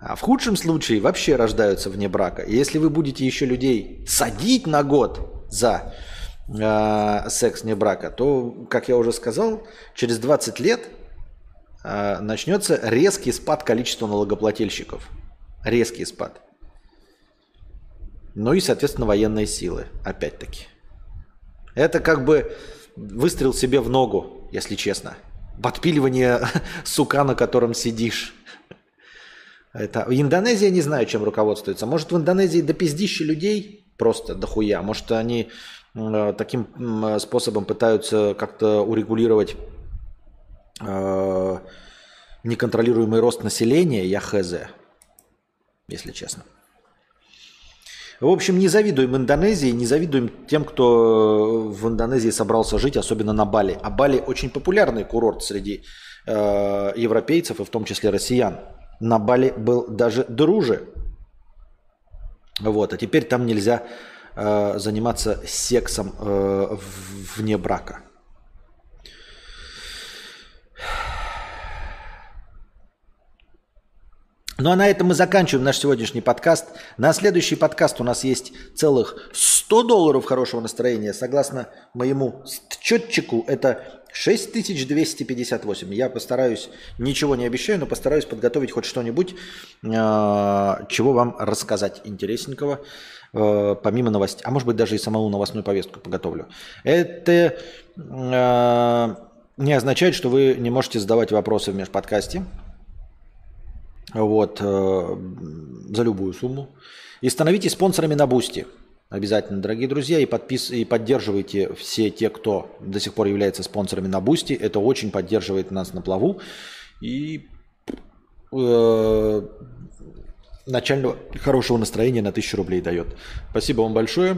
А в худшем случае вообще рождаются вне брака. И если вы будете еще людей садить на год за э, секс вне брака, то, как я уже сказал, через 20 лет э, начнется резкий спад количества налогоплательщиков. Резкий спад. Ну и, соответственно, военные силы, опять-таки. Это как бы выстрел себе в ногу, если честно. Подпиливание (laughs) сука, на котором сидишь. Это... Индонезия не знаю, чем руководствуется. Может, в Индонезии до пиздища людей просто дохуя. Может, они э, таким э, способом пытаются как-то урегулировать э, неконтролируемый рост населения, я хз, если честно. В общем, не завидуем Индонезии, не завидуем тем, кто в Индонезии собрался жить, особенно на Бали. А Бали очень популярный курорт среди э, европейцев и в том числе россиян. На Бали был даже друже. Вот, а теперь там нельзя э, заниматься сексом э, вне брака. Ну а на этом мы заканчиваем наш сегодняшний подкаст. На следующий подкаст у нас есть целых 100 долларов хорошего настроения. Согласно моему счетчику, это 6258. Я постараюсь, ничего не обещаю, но постараюсь подготовить хоть что-нибудь, а, чего вам рассказать интересненького, а, помимо новостей. А может быть, даже и самому новостную повестку подготовлю. Это а, не означает, что вы не можете задавать вопросы в межподкасте. Вот, за любую сумму. И становитесь спонсорами на Бусти. Обязательно, дорогие друзья, и, подпис... и поддерживайте все те, кто до сих пор является спонсорами на Бусти. Это очень поддерживает нас на плаву. И э, начального хорошего настроения на 1000 рублей дает. Спасибо вам большое.